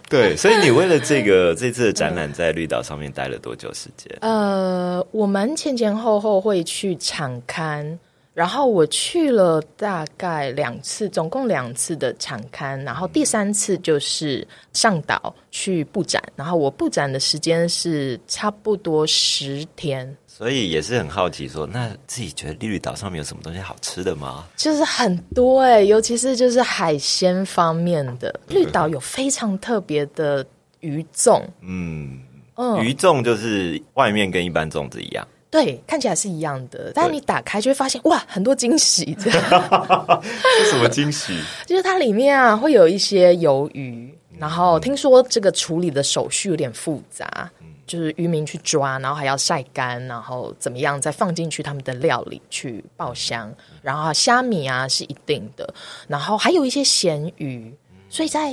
对，所以你为了这个这次的展览，在绿岛上面待了多久时间？呃，我们前前后后会去场刊。然后我去了大概两次，总共两次的场刊，然后第三次就是上岛去布展，然后我布展的时间是差不多十天，所以也是很好奇，说那自己觉得绿岛上面有什么东西好吃的吗？就是很多哎，尤其是就是海鲜方面的，绿岛有非常特别的鱼粽，嗯。嗯，鱼粽就是外面跟一般粽子一样。对，看起来是一样的，但是你打开就会发现，哇，很多惊喜！这样，什么惊喜？就是它里面啊会有一些鱿鱼，然后听说这个处理的手续有点复杂，就是渔民去抓，然后还要晒干，然后怎么样再放进去他们的料理去爆香，然后虾米啊是一定的，然后还有一些咸鱼，所以在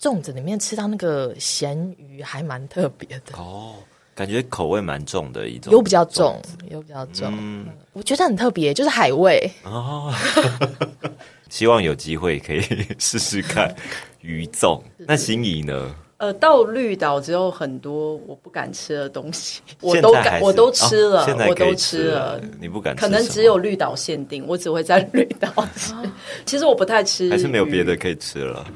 粽子里面吃到那个咸鱼还蛮特别的哦。感觉口味蛮重的一种，有比较重，有比较重。嗯，我觉得很特别，就是海味哦。希望有机会可以 试试看 鱼粽。那心仪呢？呃，到绿岛之后，很多我不敢吃的东西，我都敢，我都吃了，我都吃了。你不敢？可能只有绿岛限定，我只会在绿岛吃。其实我不太吃，还是没有别的可以吃了。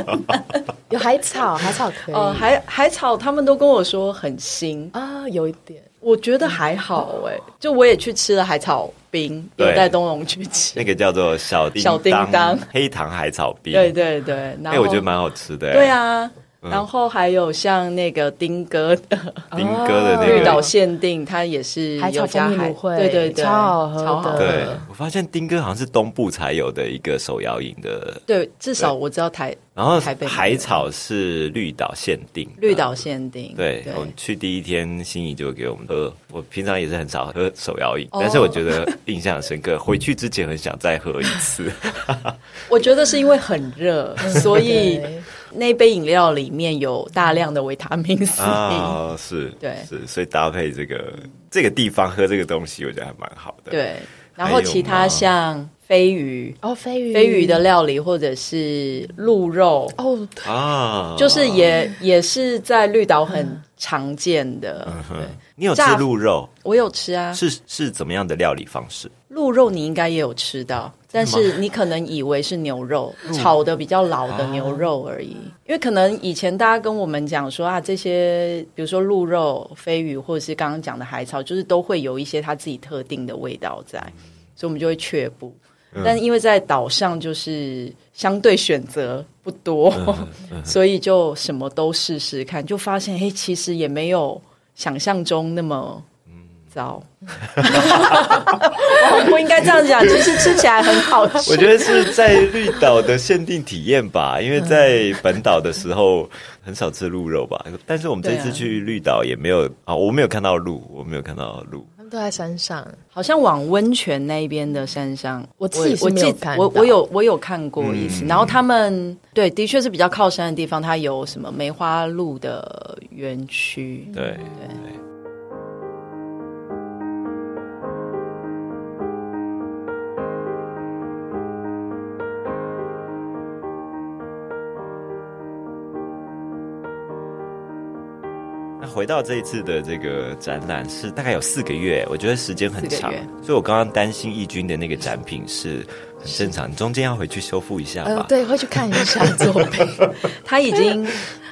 有海草，海草可以。呃，海海草，他们都跟我说很腥啊，有一点。我觉得还好哎，就我也去吃了海草冰，有带东龙去吃，那个叫做小小叮当黑糖海草冰，对对对，哎，我觉得蛮好吃的。对啊。然后还有像那个丁哥的 丁哥的那个绿岛限定，它也是海草蜂蜜芦荟，对对对，超好喝，超好喝。对我发现丁哥好像是东部才有的一个手摇饮的，对，至少我知道台。然后海草是绿岛限定，绿岛限定。对，我们去第一天，心仪就给我们喝。我平常也是很少喝手摇饮，但是我觉得印象深刻。回去之前很想再喝一次。我觉得是因为很热，所以那杯饮料里面有大量的维他命 C 啊，是，对，是，所以搭配这个这个地方喝这个东西，我觉得还蛮好的。对，然后其他像。飞鱼哦，飞鱼飞鱼的料理或者是鹿肉哦啊，就是也也是在绿岛很常见的。对，你有吃鹿肉？我有吃啊。是是怎么样的料理方式？鹿肉你应该也有吃到，但是你可能以为是牛肉炒的比较老的牛肉而已。因为可能以前大家跟我们讲说啊，这些比如说鹿肉、飞鱼，或者是刚刚讲的海草，就是都会有一些它自己特定的味道在，所以我们就会却步。但因为在岛上就是相对选择不多，所以就什么都试试看，就发现哎，其实也没有想象中那么。糟，我不应该这样讲，就是吃起来很好吃。我觉得是在绿岛的限定体验吧，因为在本岛的时候很少吃鹿肉吧。但是我们这次去绿岛也没有啊，我没有看到鹿，我没有看到鹿，他们都在山上，好像往温泉那边的山上。我自己我记我我有我有看过一次，然后他们对的确是比较靠山的地方，它有什么梅花鹿的园区，对对。回到这一次的这个展览是大概有四个月，我觉得时间很长，所以我刚刚担心义军的那个展品是很正常，中间要回去修复一下吧？对，会去看一下作品。他已经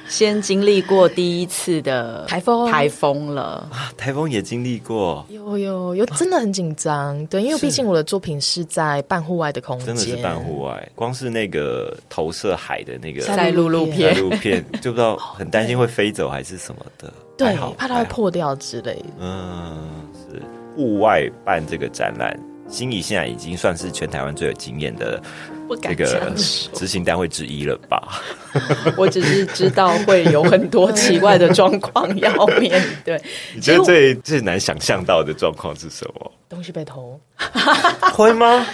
先经历过第一次的台风，台风了啊！台风也经历过，有有有，真的很紧张。对，因为毕竟我的作品是在半户外的空间，真的是半户外，光是那个投射海的那个在录录片，录片就不知道很担心会飞走还是什么的。对，怕它会破掉之类的。嗯，是户外办这个展览，心仪现在已经算是全台湾最有经验的这个执行单位之一了吧？我只是知道会有很多奇怪的状况要面对。你觉得最最难想象到的状况是什么？东西被偷？会吗？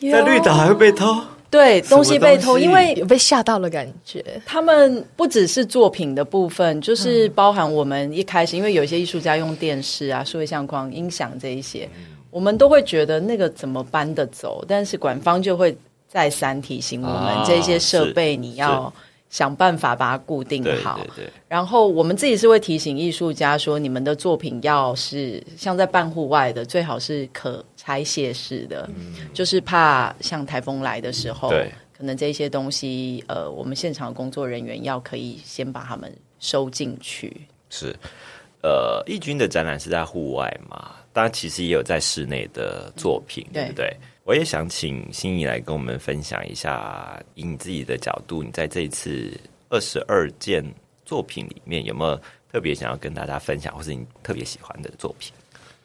在绿岛还会被偷？对，东西被偷，因为有被吓到了感觉。他们不只是作品的部分，就是包含我们一开始，因为有一些艺术家用电视啊、数位相框、音响这一些，我们都会觉得那个怎么搬得走，但是馆方就会再三提醒我们，这些设备你要。想办法把它固定好，然后我们自己是会提醒艺术家说，你们的作品要是像在半户外的，最好是可拆卸式的，就是怕像台风来的时候，可能这些东西，呃，我们现场的工作人员要可以先把它们收进去。是，呃，义军的展览是在户外嘛？当然，其实也有在室内的作品，对不对？我也想请心怡来跟我们分享一下，以你自己的角度，你在这一次二十二件作品里面有没有特别想要跟大家分享，或是你特别喜欢的作品？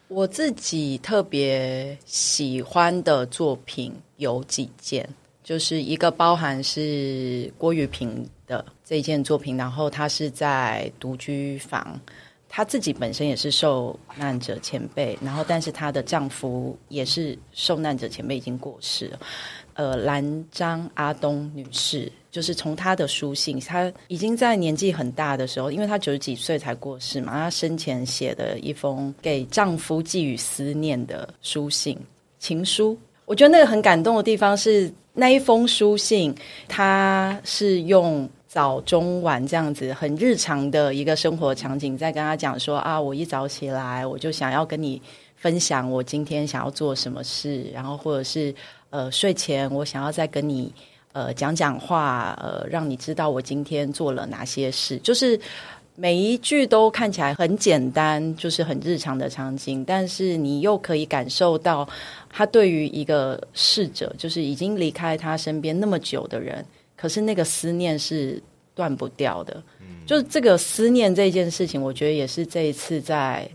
我自己特别喜欢的作品有几件，就是一个包含是郭玉平的这一件作品，然后他是在独居房。她自己本身也是受难者前辈，然后但是她的丈夫也是受难者前辈，已经过世了。呃，兰张阿东女士，就是从她的书信，她已经在年纪很大的时候，因为她九十几岁才过世嘛，她生前写的一封给丈夫寄予思念的书信情书。我觉得那个很感动的地方是那一封书信，她是用。早中晚这样子很日常的一个生活场景，在跟他讲说啊，我一早起来我就想要跟你分享我今天想要做什么事，然后或者是呃睡前我想要再跟你呃讲讲话，呃让你知道我今天做了哪些事，就是每一句都看起来很简单，就是很日常的场景，但是你又可以感受到他对于一个逝者，就是已经离开他身边那么久的人。可是那个思念是断不掉的，就是这个思念这件事情，我觉得也是这一次在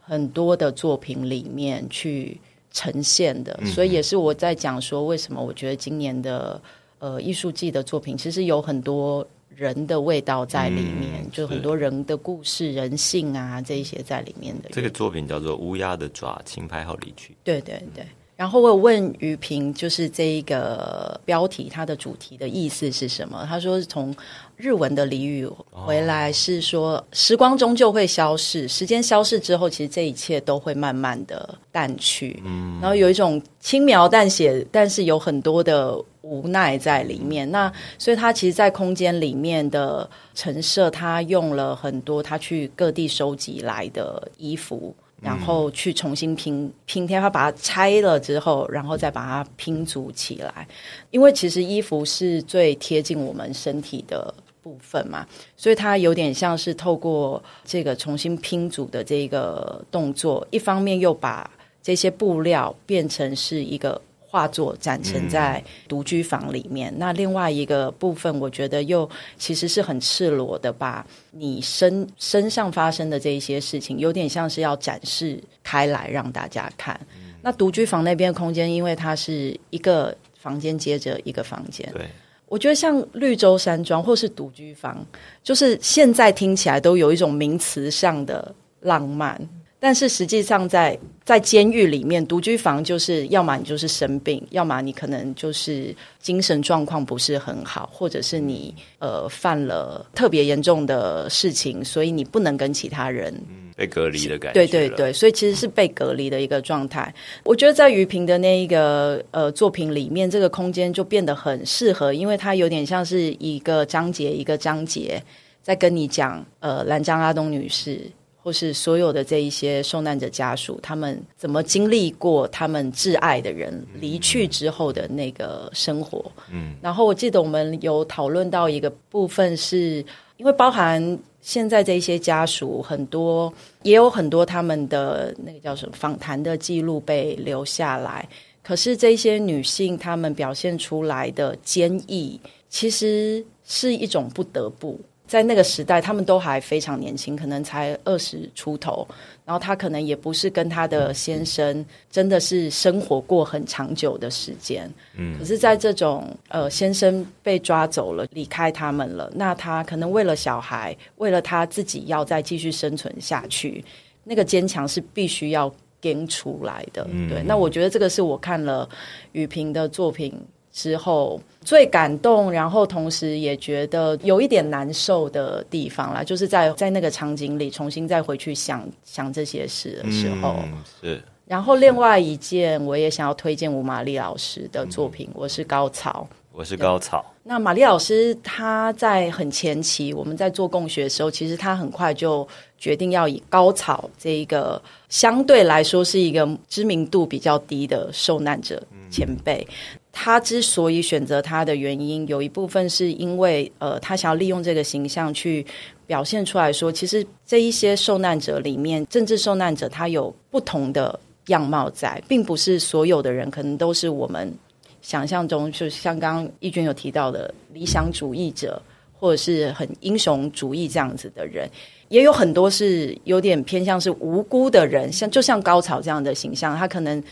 很多的作品里面去呈现的，所以也是我在讲说，为什么我觉得今年的呃艺术季的作品，其实有很多人的味道在里面，就很多人的故事、人性啊这一些在里面的。这个作品叫做《乌鸦的爪》，轻拍后离去。对对对。然后我有问于平，就是这一个标题，它的主题的意思是什么？他说从日文的俚语回来是说，时光终究会消逝，时间消逝之后，其实这一切都会慢慢的淡去。嗯，然后有一种轻描淡写，但是有很多的无奈在里面。那所以他其实，在空间里面的陈设，他用了很多他去各地收集来的衣服。然后去重新拼拼贴，他把它拆了之后，然后再把它拼组起来。因为其实衣服是最贴近我们身体的部分嘛，所以它有点像是透过这个重新拼组的这个动作，一方面又把这些布料变成是一个。画作展陈在独居房里面，那另外一个部分，我觉得又其实是很赤裸的，把你身身上发生的这一些事情，有点像是要展示开来让大家看。那独居房那边的空间，因为它是一个房间接着一个房间，对我觉得像绿洲山庄或是独居房，就是现在听起来都有一种名词上的浪漫。但是实际上，在在监狱里面，独居房就是要么你就是生病，要么你可能就是精神状况不是很好，或者是你呃犯了特别严重的事情，所以你不能跟其他人被隔离的感觉。对对对，所以其实是被隔离的一个状态。我觉得在于平的那一个呃作品里面，这个空间就变得很适合，因为它有点像是一个章节一个章节在跟你讲呃兰江阿东女士。或是所有的这一些受难者家属，他们怎么经历过他们挚爱的人离去之后的那个生活？嗯，然后我记得我们有讨论到一个部分，是因为包含现在这一些家属很多，也有很多他们的那个叫什么访谈的记录被留下来，可是这些女性她们表现出来的坚毅，其实是一种不得不。在那个时代，他们都还非常年轻，可能才二十出头。然后他可能也不是跟他的先生真的是生活过很长久的时间。嗯，可是，在这种呃，先生被抓走了，离开他们了，那他可能为了小孩，为了他自己要再继续生存下去，那个坚强是必须要跟出来的。对，那我觉得这个是我看了雨萍的作品。之后最感动，然后同时也觉得有一点难受的地方啦，就是在在那个场景里重新再回去想想这些事的时候。是。然后另外一件，我也想要推荐吴玛丽老师的作品，我是高潮。我是高草。那玛丽老师她在很前期，我们在做共学的时候，其实她很快就决定要以高草这一个相对来说是一个知名度比较低的受难者前辈。他之所以选择他的原因，有一部分是因为，呃，他想要利用这个形象去表现出来说，其实这一些受难者里面，政治受难者他有不同的样貌在，并不是所有的人可能都是我们想象中，就像刚刚义军有提到的理想主义者，或者是很英雄主义这样子的人，也有很多是有点偏向是无辜的人，像就像高潮这样的形象，他可能。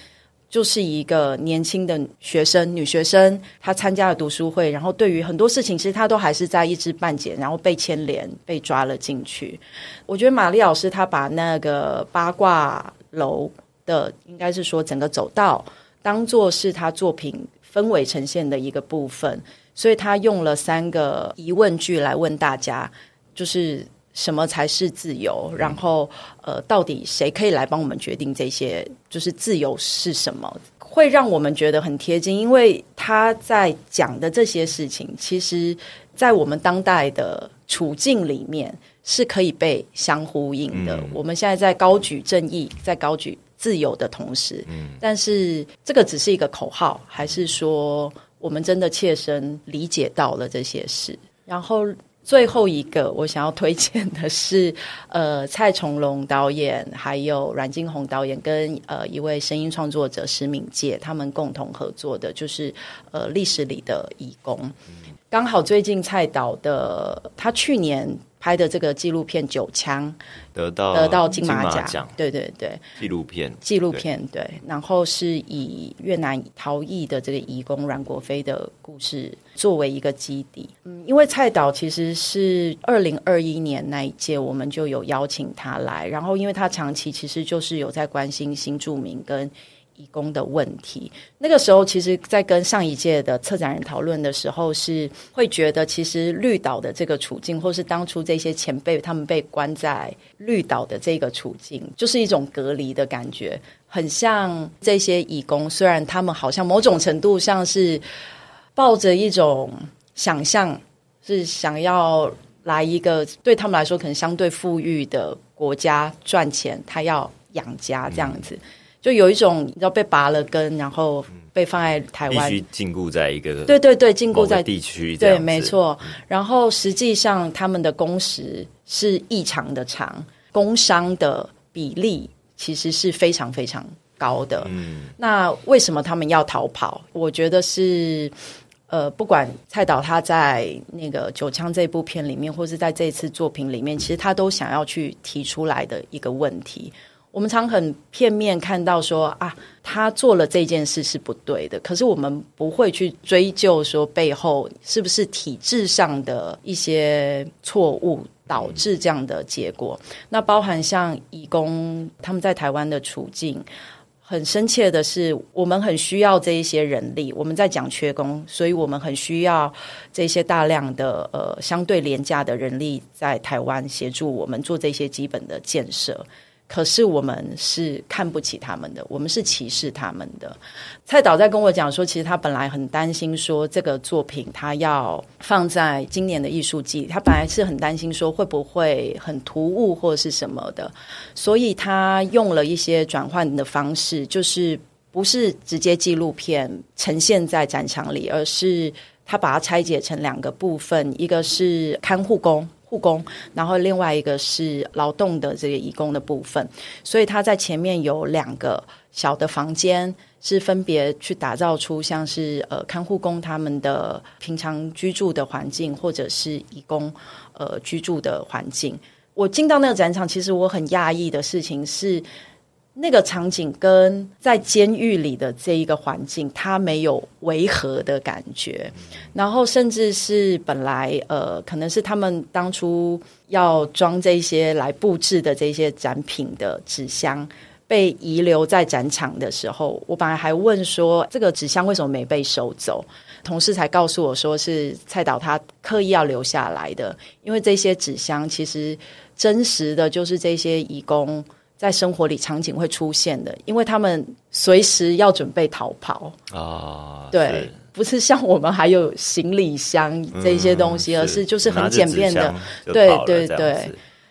就是一个年轻的学生，女学生，她参加了读书会，然后对于很多事情，其实她都还是在一知半解，然后被牵连，被抓了进去。我觉得玛丽老师她把那个八卦楼的，应该是说整个走道，当做是她作品氛围呈现的一个部分，所以他用了三个疑问句来问大家，就是。什么才是自由？然后，呃，到底谁可以来帮我们决定这些？就是自由是什么？会让我们觉得很贴近，因为他在讲的这些事情，其实，在我们当代的处境里面是可以被相呼应的。我们现在在高举正义，在高举自由的同时，嗯，但是这个只是一个口号，还是说我们真的切身理解到了这些事？然后。最后一个我想要推荐的是，呃，蔡崇隆导演，还有阮金红导演跟呃一位声音创作者石敏介他们共同合作的，就是呃历史里的义工。刚好最近蔡导的他去年。拍的这个纪录片《九枪》得到得到金马奖，对对对，纪录片。纪录片对，然后是以越南逃逸的这个义工阮国飞的故事作为一个基底。嗯，因为蔡导其实是二零二一年那一届，我们就有邀请他来，然后因为他长期其实就是有在关心新住民跟。义工的问题。那个时候，其实，在跟上一届的策展人讨论的时候，是会觉得，其实绿岛的这个处境，或是当初这些前辈他们被关在绿岛的这个处境，就是一种隔离的感觉，很像这些义工。虽然他们好像某种程度上是抱着一种想象，是想要。来一个对他们来说可能相对富裕的国家赚钱，他要养家这样子，就有一种你知道被拔了根，然后被放在台湾，必须禁锢在一个对对对禁锢在地区，对没错。然后实际上他们的工时是异常的长，工伤的比例其实是非常非常高的。嗯，那为什么他们要逃跑？我觉得是。呃，不管蔡导他在那个《九枪》这部片里面，或是在这次作品里面，其实他都想要去提出来的一个问题。我们常很片面看到说啊，他做了这件事是不对的，可是我们不会去追究说背后是不是体制上的一些错误导致这样的结果。那包含像义工他们在台湾的处境。很深切的是，我们很需要这一些人力。我们在讲缺工，所以我们很需要这些大量的呃相对廉价的人力在台湾协助我们做这些基本的建设。可是我们是看不起他们的，我们是歧视他们的。蔡导在跟我讲说，其实他本来很担心说这个作品他要放在今年的艺术季，他本来是很担心说会不会很突兀或者是什么的，所以他用了一些转换的方式，就是不是直接纪录片呈现在展场里，而是他把它拆解成两个部分，一个是看护工。护工，然后另外一个是劳动的这个义工的部分，所以他在前面有两个小的房间，是分别去打造出像是呃看护工他们的平常居住的环境，或者是义工呃居住的环境。我进到那个展场，其实我很讶异的事情是。那个场景跟在监狱里的这一个环境，它没有违和的感觉。然后，甚至是本来呃，可能是他们当初要装这些来布置的这些展品的纸箱被遗留在展场的时候，我本来还问说，这个纸箱为什么没被收走？同事才告诉我说，是蔡导他刻意要留下来的，因为这些纸箱其实真实的就是这些义工。在生活里场景会出现的，因为他们随时要准备逃跑啊。对，不是像我们还有行李箱这些东西，而是就是很简便的。对对对。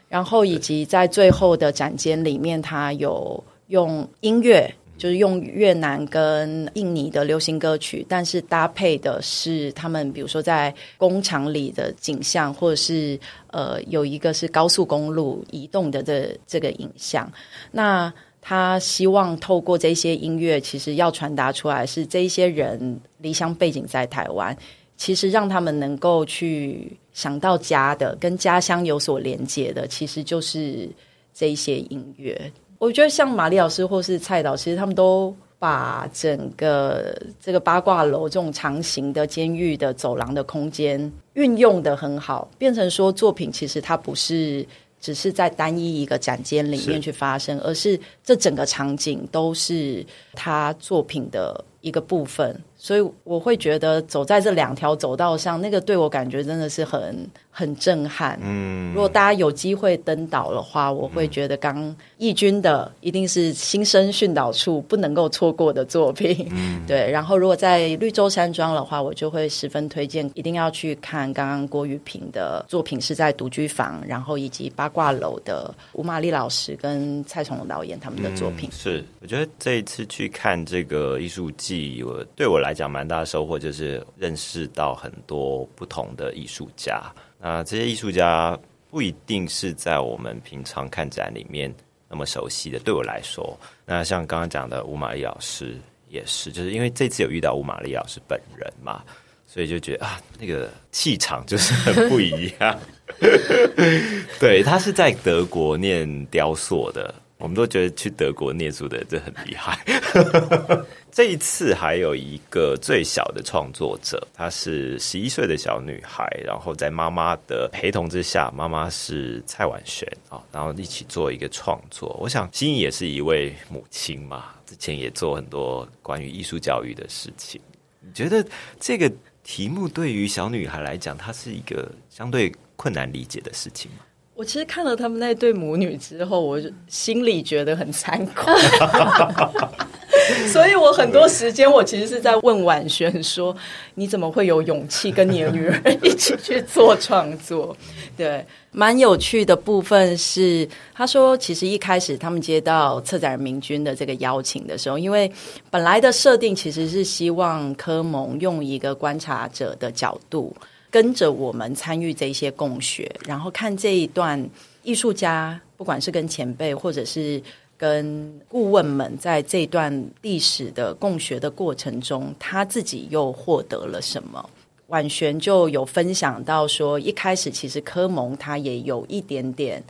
然后以及在最后的展间里面，他有用音乐。就是用越南跟印尼的流行歌曲，但是搭配的是他们，比如说在工厂里的景象，或者是呃有一个是高速公路移动的这这个影像。那他希望透过这些音乐，其实要传达出来是这一些人离乡背景在台湾，其实让他们能够去想到家的，跟家乡有所连接的，其实就是这一些音乐。我觉得像玛丽老师或是蔡导，其实他们都把整个这个八卦楼这种长形的监狱的走廊的空间运用的很好，变成说作品其实它不是只是在单一一个展间里面去发生，而是这整个场景都是他作品的一个部分。所以我会觉得走在这两条走道上，那个对我感觉真的是很。很震撼。嗯，如果大家有机会登岛的话，我会觉得刚义军的一定是新生训导处不能够错过的作品。嗯，对。然后如果在绿洲山庄的话，我就会十分推荐，一定要去看刚刚郭玉平的作品，是在独居房，然后以及八卦楼的吴玛丽老师跟蔡崇龙导演他们的作品。是，我觉得这一次去看这个艺术季，我对我来来讲蛮大的收获，就是认识到很多不同的艺术家。那这些艺术家不一定是在我们平常看展里面那么熟悉的。对我来说，那像刚刚讲的吴玛丽老师也是，就是因为这次有遇到吴玛丽老师本人嘛，所以就觉得啊，那个气场就是很不一样。对他是在德国念雕塑的，我们都觉得去德国念书的这很厉害。这一次还有一个最小的创作者，她是十一岁的小女孩，然后在妈妈的陪同之下，妈妈是蔡婉璇啊，然后一起做一个创作。我想心怡也是一位母亲嘛，之前也做很多关于艺术教育的事情。你觉得这个题目对于小女孩来讲，它是一个相对困难理解的事情吗？我其实看了他们那对母女之后，我就心里觉得很惭愧，所以我很多时间我其实是在问婉璇说：“你怎么会有勇气跟你的女儿一起去做创作？”对，蛮有趣的部分是，他说其实一开始他们接到策展人明君的这个邀请的时候，因为本来的设定其实是希望科蒙用一个观察者的角度。跟着我们参与这些共学，然后看这一段艺术家，不管是跟前辈或者是跟顾问们，在这段历史的共学的过程中，他自己又获得了什么？婉璇就有分享到说，一开始其实科蒙他也有一点点。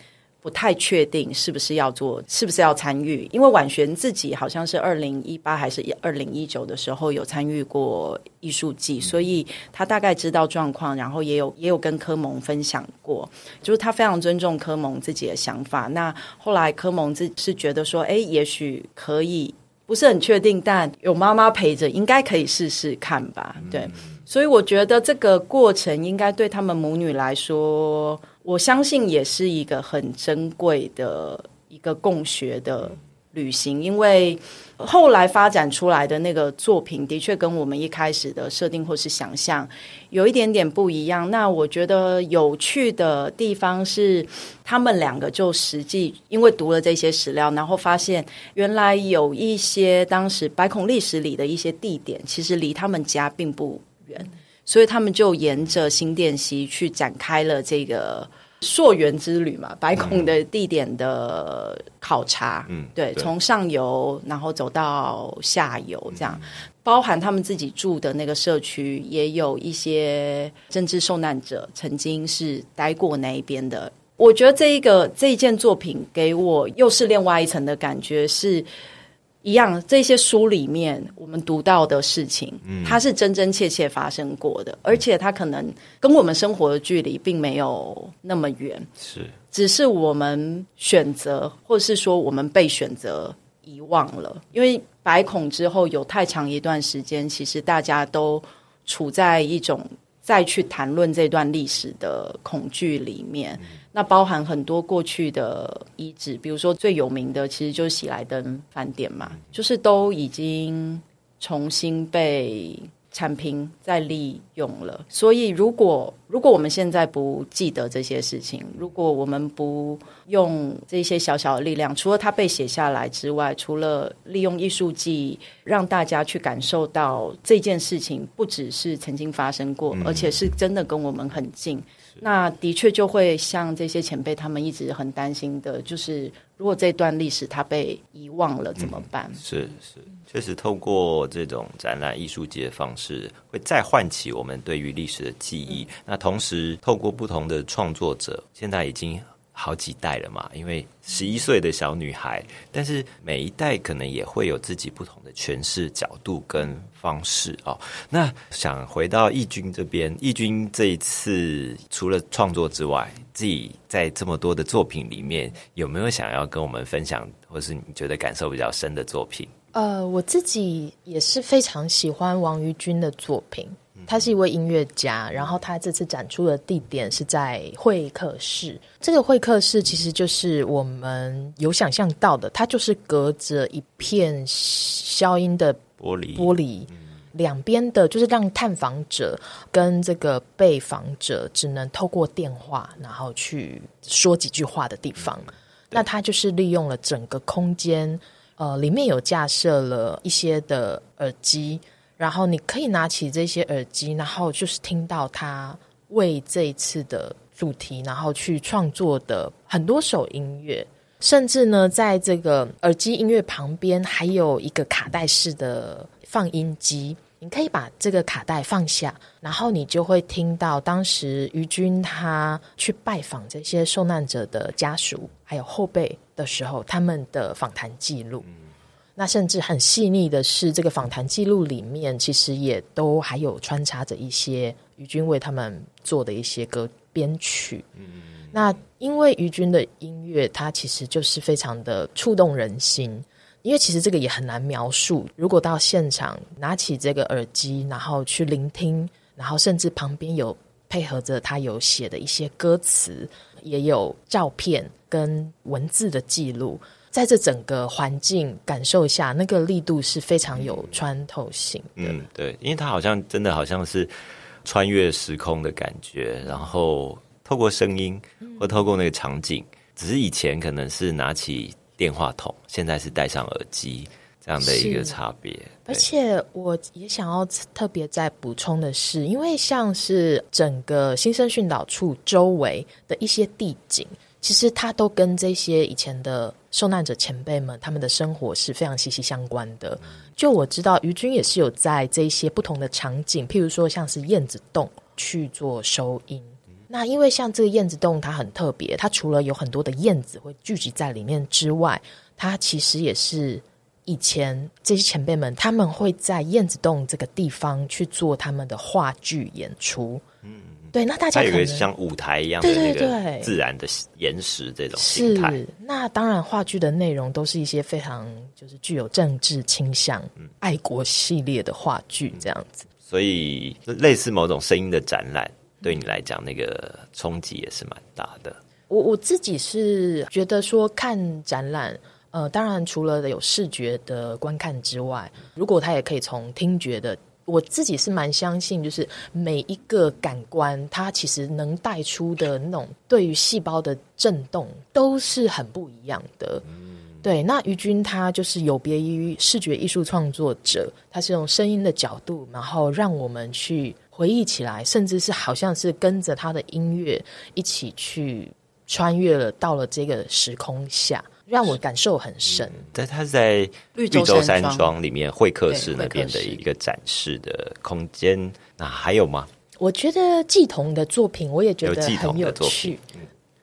不太确定是不是要做，是不是要参与？因为婉璇自己好像是二零一八还是二零一九的时候有参与过艺术季，所以他大概知道状况，然后也有也有跟科蒙分享过，就是他非常尊重科蒙自己的想法。那后来科蒙自是觉得说，哎，也许可以，不是很确定，但有妈妈陪着，应该可以试试看吧？对，所以我觉得这个过程应该对他们母女来说。我相信也是一个很珍贵的一个共学的旅行，因为后来发展出来的那个作品的确跟我们一开始的设定或是想象有一点点不一样。那我觉得有趣的地方是，他们两个就实际因为读了这些史料，然后发现原来有一些当时白孔历史里的一些地点，其实离他们家并不远。所以他们就沿着新店溪去展开了这个溯源之旅嘛，白孔的地点的考察。嗯，对，从上游然后走到下游，这样包含他们自己住的那个社区，也有一些政治受难者曾经是待过那一边的。我觉得这一个这一件作品给我又是另外一层的感觉是。一样，这些书里面我们读到的事情，它是真真切切发生过的，而且它可能跟我们生活的距离并没有那么远，是，只是我们选择，或者是说我们被选择遗忘了。因为百孔之后有太长一段时间，其实大家都处在一种再去谈论这段历史的恐惧里面。那包含很多过去的遗址，比如说最有名的，其实就是喜来登饭店嘛，就是都已经重新被铲平再利用了。所以，如果如果我们现在不记得这些事情，如果我们不用这些小小的力量，除了它被写下来之外，除了利用艺术记忆让大家去感受到这件事情不只是曾经发生过，而且是真的跟我们很近。那的确就会像这些前辈他们一直很担心的，就是如果这段历史它被遗忘了怎么办？是是，确实透过这种展览艺术节的方式，会再唤起我们对于历史的记忆。那同时透过不同的创作者，现在已经。好几代了嘛，因为十一岁的小女孩，但是每一代可能也会有自己不同的诠释角度跟方式哦。那想回到义军这边，义军这一次除了创作之外，自己在这么多的作品里面，有没有想要跟我们分享，或是你觉得感受比较深的作品？呃，我自己也是非常喜欢王于君的作品。他是一位音乐家，然后他这次展出的地点是在会客室。这个会客室其实就是我们有想象到的，它就是隔着一片消音的玻璃，玻璃两边的，就是让探访者跟这个被访者只能透过电话，然后去说几句话的地方。那他就是利用了整个空间，呃，里面有架设了一些的耳机。然后你可以拿起这些耳机，然后就是听到他为这一次的主题，然后去创作的很多首音乐，甚至呢，在这个耳机音乐旁边还有一个卡带式的放音机，你可以把这个卡带放下，然后你就会听到当时于军他去拜访这些受难者的家属还有后辈的时候，他们的访谈记录。那甚至很细腻的是，这个访谈记录里面其实也都还有穿插着一些于军为他们做的一些歌编曲。嗯，那因为于军的音乐，它其实就是非常的触动人心。因为其实这个也很难描述。如果到现场拿起这个耳机，然后去聆听，然后甚至旁边有配合着他有写的一些歌词，也有照片跟文字的记录。在这整个环境感受下，那个力度是非常有穿透性的。嗯，对，因为它好像真的好像是穿越时空的感觉，然后透过声音或透过那个场景，只是以前可能是拿起电话筒，现在是戴上耳机这样的一个差别。而且我也想要特别再补充的是，因为像是整个新生训导处周围的一些地景。其实它都跟这些以前的受难者前辈们他们的生活是非常息息相关的。就我知道，于军也是有在这些不同的场景，譬如说像是燕子洞去做收音。那因为像这个燕子洞，它很特别，它除了有很多的燕子会聚集在里面之外，它其实也是以前这些前辈们他们会在燕子洞这个地方去做他们的话剧演出。嗯。对，那大家有个像舞台一样的那个自然的岩石这种形态。那当然，话剧的内容都是一些非常就是具有政治倾向、爱国系列的话剧这样子。所以，类似某种声音的展览，对你来讲，那个冲击也是蛮大的。我我自己是觉得说，看展览，呃，当然除了有视觉的观看之外，如果他也可以从听觉的。我自己是蛮相信，就是每一个感官，它其实能带出的那种对于细胞的震动，都是很不一样的。对，那于军他就是有别于视觉艺术创作者，他是用声音的角度，然后让我们去回忆起来，甚至是好像是跟着他的音乐一起去穿越了，到了这个时空下。让我感受很深。但他是在绿洲山庄里面会客室那边的一个展示的空间。那还有吗？我觉得季童的作品，我也觉得很有趣。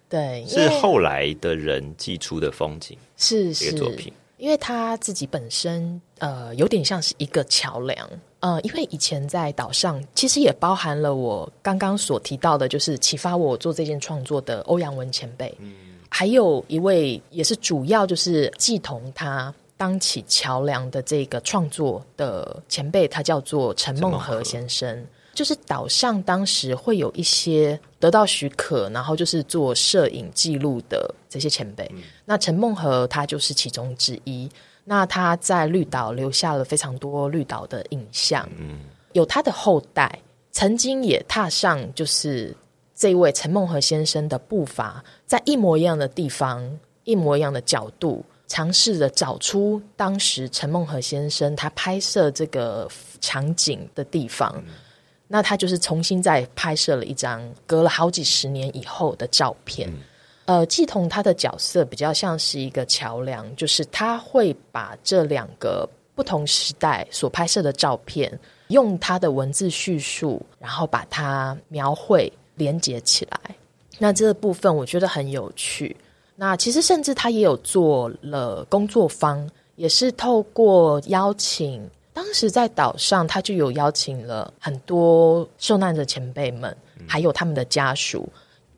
对，是后来的人寄出的风景，是是作品。因为他自己本身呃，有点像是一个桥梁。呃，因为以前在岛上，其实也包含了我刚刚所提到的，就是启发我做这件创作的欧阳文前辈。嗯。还有一位也是主要就是继同他当起桥梁的这个创作的前辈，他叫做陈梦和先生。就是岛上当时会有一些得到许可，然后就是做摄影记录的这些前辈。那陈梦和他就是其中之一。那他在绿岛留下了非常多绿岛的影像。嗯，有他的后代曾经也踏上就是。这位陈梦和先生的步伐，在一模一样的地方，一模一样的角度，尝试着找出当时陈梦和先生他拍摄这个场景的地方。那他就是重新再拍摄了一张隔了好几十年以后的照片。呃，季彤他的角色比较像是一个桥梁，就是他会把这两个不同时代所拍摄的照片，用他的文字叙述，然后把它描绘。连接起来，那这个部分我觉得很有趣。那其实甚至他也有做了工作坊，也是透过邀请，当时在岛上他就有邀请了很多受难的前辈们，还有他们的家属。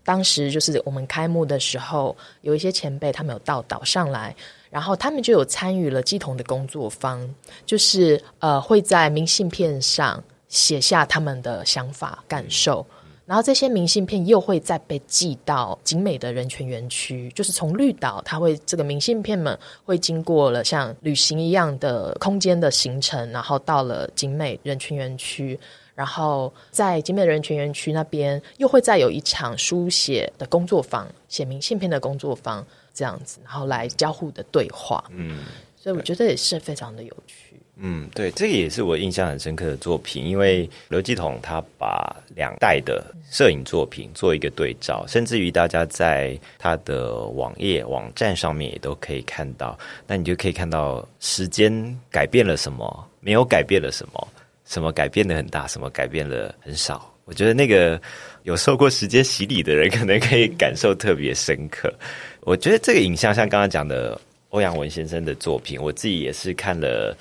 当时就是我们开幕的时候，有一些前辈他们有到岛上来，然后他们就有参与了基童的工作坊，就是呃会在明信片上写下他们的想法感受。然后这些明信片又会再被寄到景美的人权园区，就是从绿岛，它会这个明信片们会经过了像旅行一样的空间的行程，然后到了景美人权园区，然后在景美人权园区那边又会再有一场书写的工作坊，写明信片的工作坊这样子，然后来交互的对话。嗯，所以我觉得也是非常的有趣。嗯，对，这个也是我印象很深刻的作品，因为刘继统他把两代的摄影作品做一个对照，甚至于大家在他的网页网站上面也都可以看到，那你就可以看到时间改变了什么，没有改变了什么，什么改变的很大，什么改变了很少。我觉得那个有受过时间洗礼的人，可能可以感受特别深刻。我觉得这个影像，像刚刚讲的欧阳文先生的作品，我自己也是看了，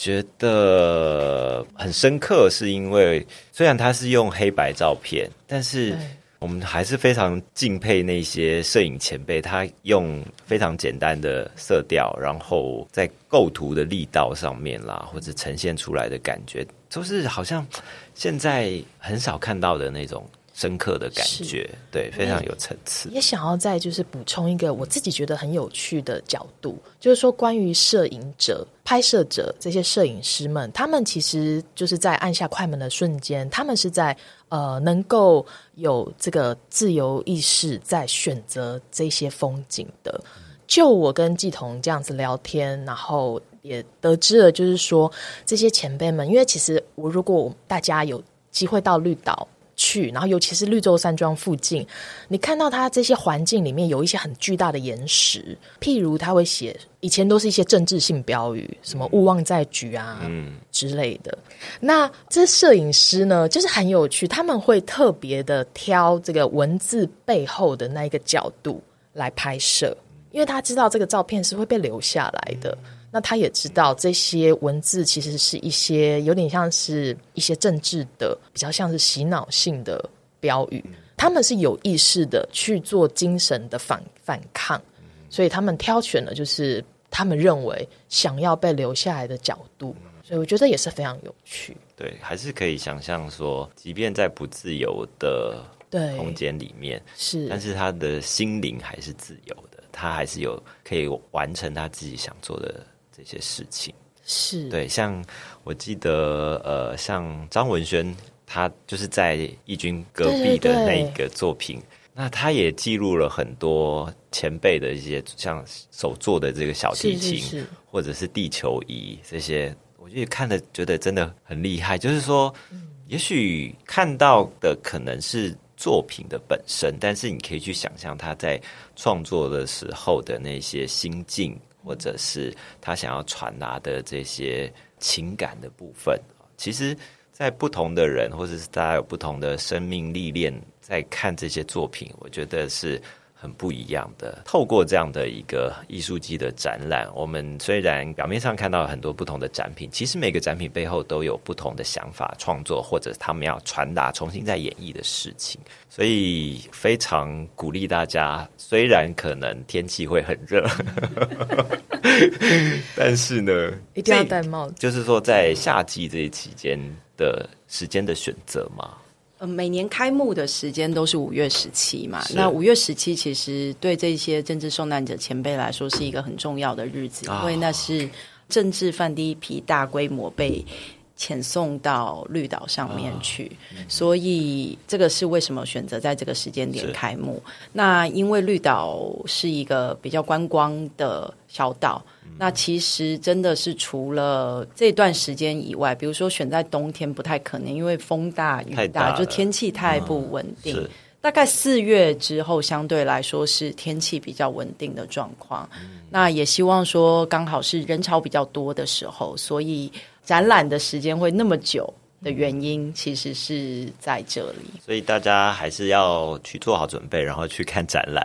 觉得很深刻。是因为虽然他是用黑白照片，但是我们还是非常敬佩那些摄影前辈，他用非常简单的色调，然后在构图的力道上面啦，或者呈现出来的感觉，都是好像现在很少看到的那种。深刻的感觉，对，非常有层次。也想要再就是补充一个我自己觉得很有趣的角度，就是说关于摄影者、拍摄者这些摄影师们，他们其实就是在按下快门的瞬间，他们是在呃能够有这个自由意识，在选择这些风景的。就我跟季彤这样子聊天，然后也得知了，就是说这些前辈们，因为其实我如果大家有机会到绿岛。去，然后尤其是绿洲山庄附近，你看到它这些环境里面有一些很巨大的岩石，譬如他会写以前都是一些政治性标语，什么勿忘在举啊之类的。那这摄影师呢，就是很有趣，他们会特别的挑这个文字背后的那一个角度来拍摄，因为他知道这个照片是会被留下来的。那他也知道这些文字其实是一些有点像是一些政治的，比较像是洗脑性的标语。他们是有意识的去做精神的反反抗，所以他们挑选了就是他们认为想要被留下来的角度。所以我觉得也是非常有趣。对，还是可以想象说，即便在不自由的对空间里面，是，但是他的心灵还是自由的，他还是有可以完成他自己想做的。这些事情是对，像我记得，呃，像张文轩，他就是在义军隔壁的那一个作品，那他也记录了很多前辈的一些像手做的这个小提琴，或者是地球仪这些，我觉得看的觉得真的很厉害。就是说，也许看到的可能是作品的本身，但是你可以去想象他在创作的时候的那些心境。或者是他想要传达的这些情感的部分，其实，在不同的人或者是大家有不同的生命历练，在看这些作品，我觉得是。很不一样的。透过这样的一个艺术季的展览，我们虽然表面上看到很多不同的展品，其实每个展品背后都有不同的想法、创作，或者他们要传达、重新再演绎的事情。所以非常鼓励大家，虽然可能天气会很热，但是呢，一定要戴帽子。就是说，在夏季这一期间的时间的选择嘛。呃，每年开幕的时间都是五月十七嘛。那五月十七其实对这些政治受难者前辈来说是一个很重要的日子，因为那是政治犯第一批大规模被遣送到绿岛上面去，所以这个是为什么选择在这个时间点开幕。那因为绿岛是一个比较观光的小岛。那其实真的是除了这段时间以外，比如说选在冬天不太可能，因为风大雨大，就天气太不稳定。大概四月之后，相对来说是天气比较稳定的状况。那也希望说刚好是人潮比较多的时候，所以展览的时间会那么久。的原因其实是在这里，所以大家还是要去做好准备，然后去看展览。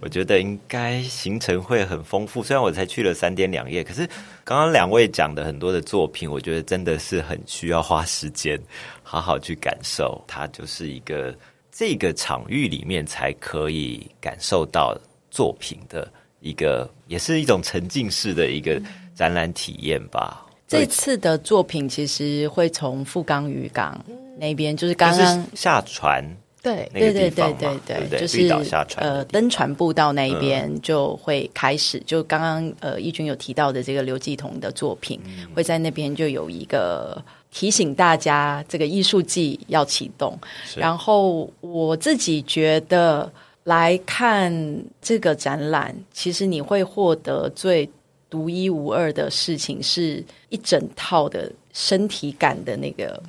我觉得应该行程会很丰富。虽然我才去了三天两夜，可是刚刚两位讲的很多的作品，我觉得真的是很需要花时间好好去感受。它就是一个这个场域里面才可以感受到作品的一个，也是一种沉浸式的一个展览体验吧。这次的作品其实会从富冈渔港那边，就是刚刚下船，对对对对对对，就是呃登船步道那一边就会开始。就刚刚呃义军有提到的这个刘继彤的作品，会在那边就有一个提醒大家，这个艺术季要启动。然后我自己觉得来看这个展览，其实你会获得最。独一无二的事情是一整套的身体感的那个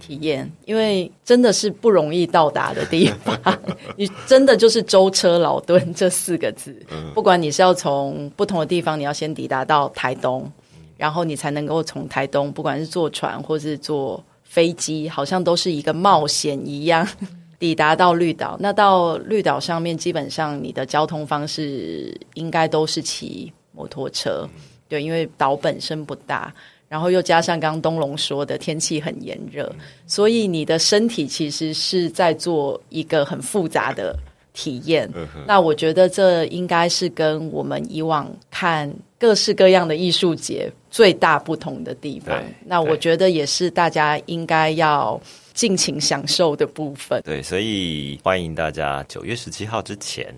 体验，因为真的是不容易到达的地方。你真的就是舟车劳顿这四个字，不管你是要从不同的地方，你要先抵达到台东，然后你才能够从台东，不管是坐船或是坐飞机，好像都是一个冒险一样 抵达到绿岛。那到绿岛上面，基本上你的交通方式应该都是骑摩托车，对，因为岛本身不大。然后又加上刚刚东龙说的天气很炎热，所以你的身体其实是在做一个很复杂的体验。那我觉得这应该是跟我们以往看各式各样的艺术节最大不同的地方。那我觉得也是大家应该要尽情享受的部分。对，所以欢迎大家九月十七号之前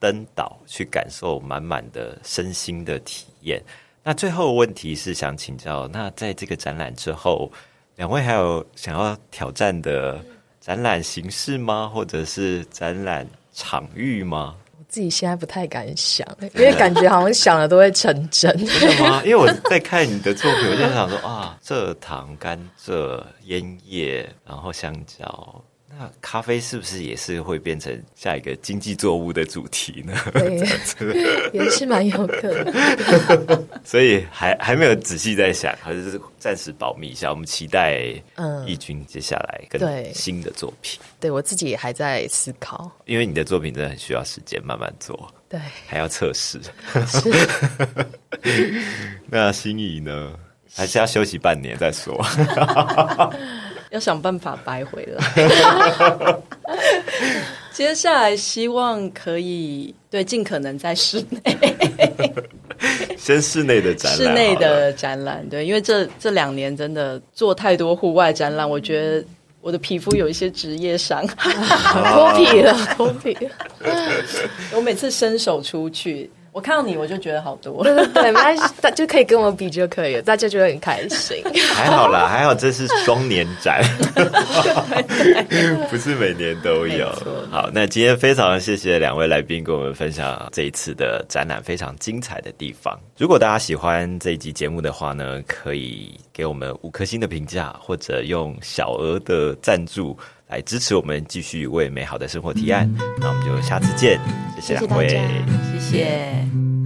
登岛去感受满满的身心的体验。那最后问题是想请教，那在这个展览之后，两位还有想要挑战的展览形式吗？或者是展览场域吗？我自己现在不太敢想，因为感觉好像想了都会成真。真的吗？因为我在看你的作品，我就想说啊，蔗糖、甘蔗、烟叶，然后香蕉。那咖啡是不是也是会变成下一个经济作物的主题呢？对，也是蛮有可能。所以还还没有仔细在想，还是暂时保密一下。我们期待嗯，义军接下来跟新的作品。对我自己也还在思考，因为你的作品真的很需要时间慢慢做，对，还要测试。那心仪呢？还是要休息半年再说。要想办法白回来。接下来希望可以对尽可能在室内，先室内的展览，室内的展览。对，因为这这两年真的做太多户外展览，我觉得我的皮肤有一些职业伤，脱皮了，脱皮。我每次伸手出去。我看到你，我就觉得好多。对对对，没关系，就可以跟我比就可以了，大家就会很开心。还好啦，还好这是双年展，不是每年都有。好，那今天非常谢谢两位来宾跟我们分享这一次的展览非常精彩的地方。如果大家喜欢这一集节目的话呢，可以给我们五颗星的评价，或者用小额的赞助来支持我们，继续为美好的生活提案。那我们就下次见，谢谢两位。谢谢。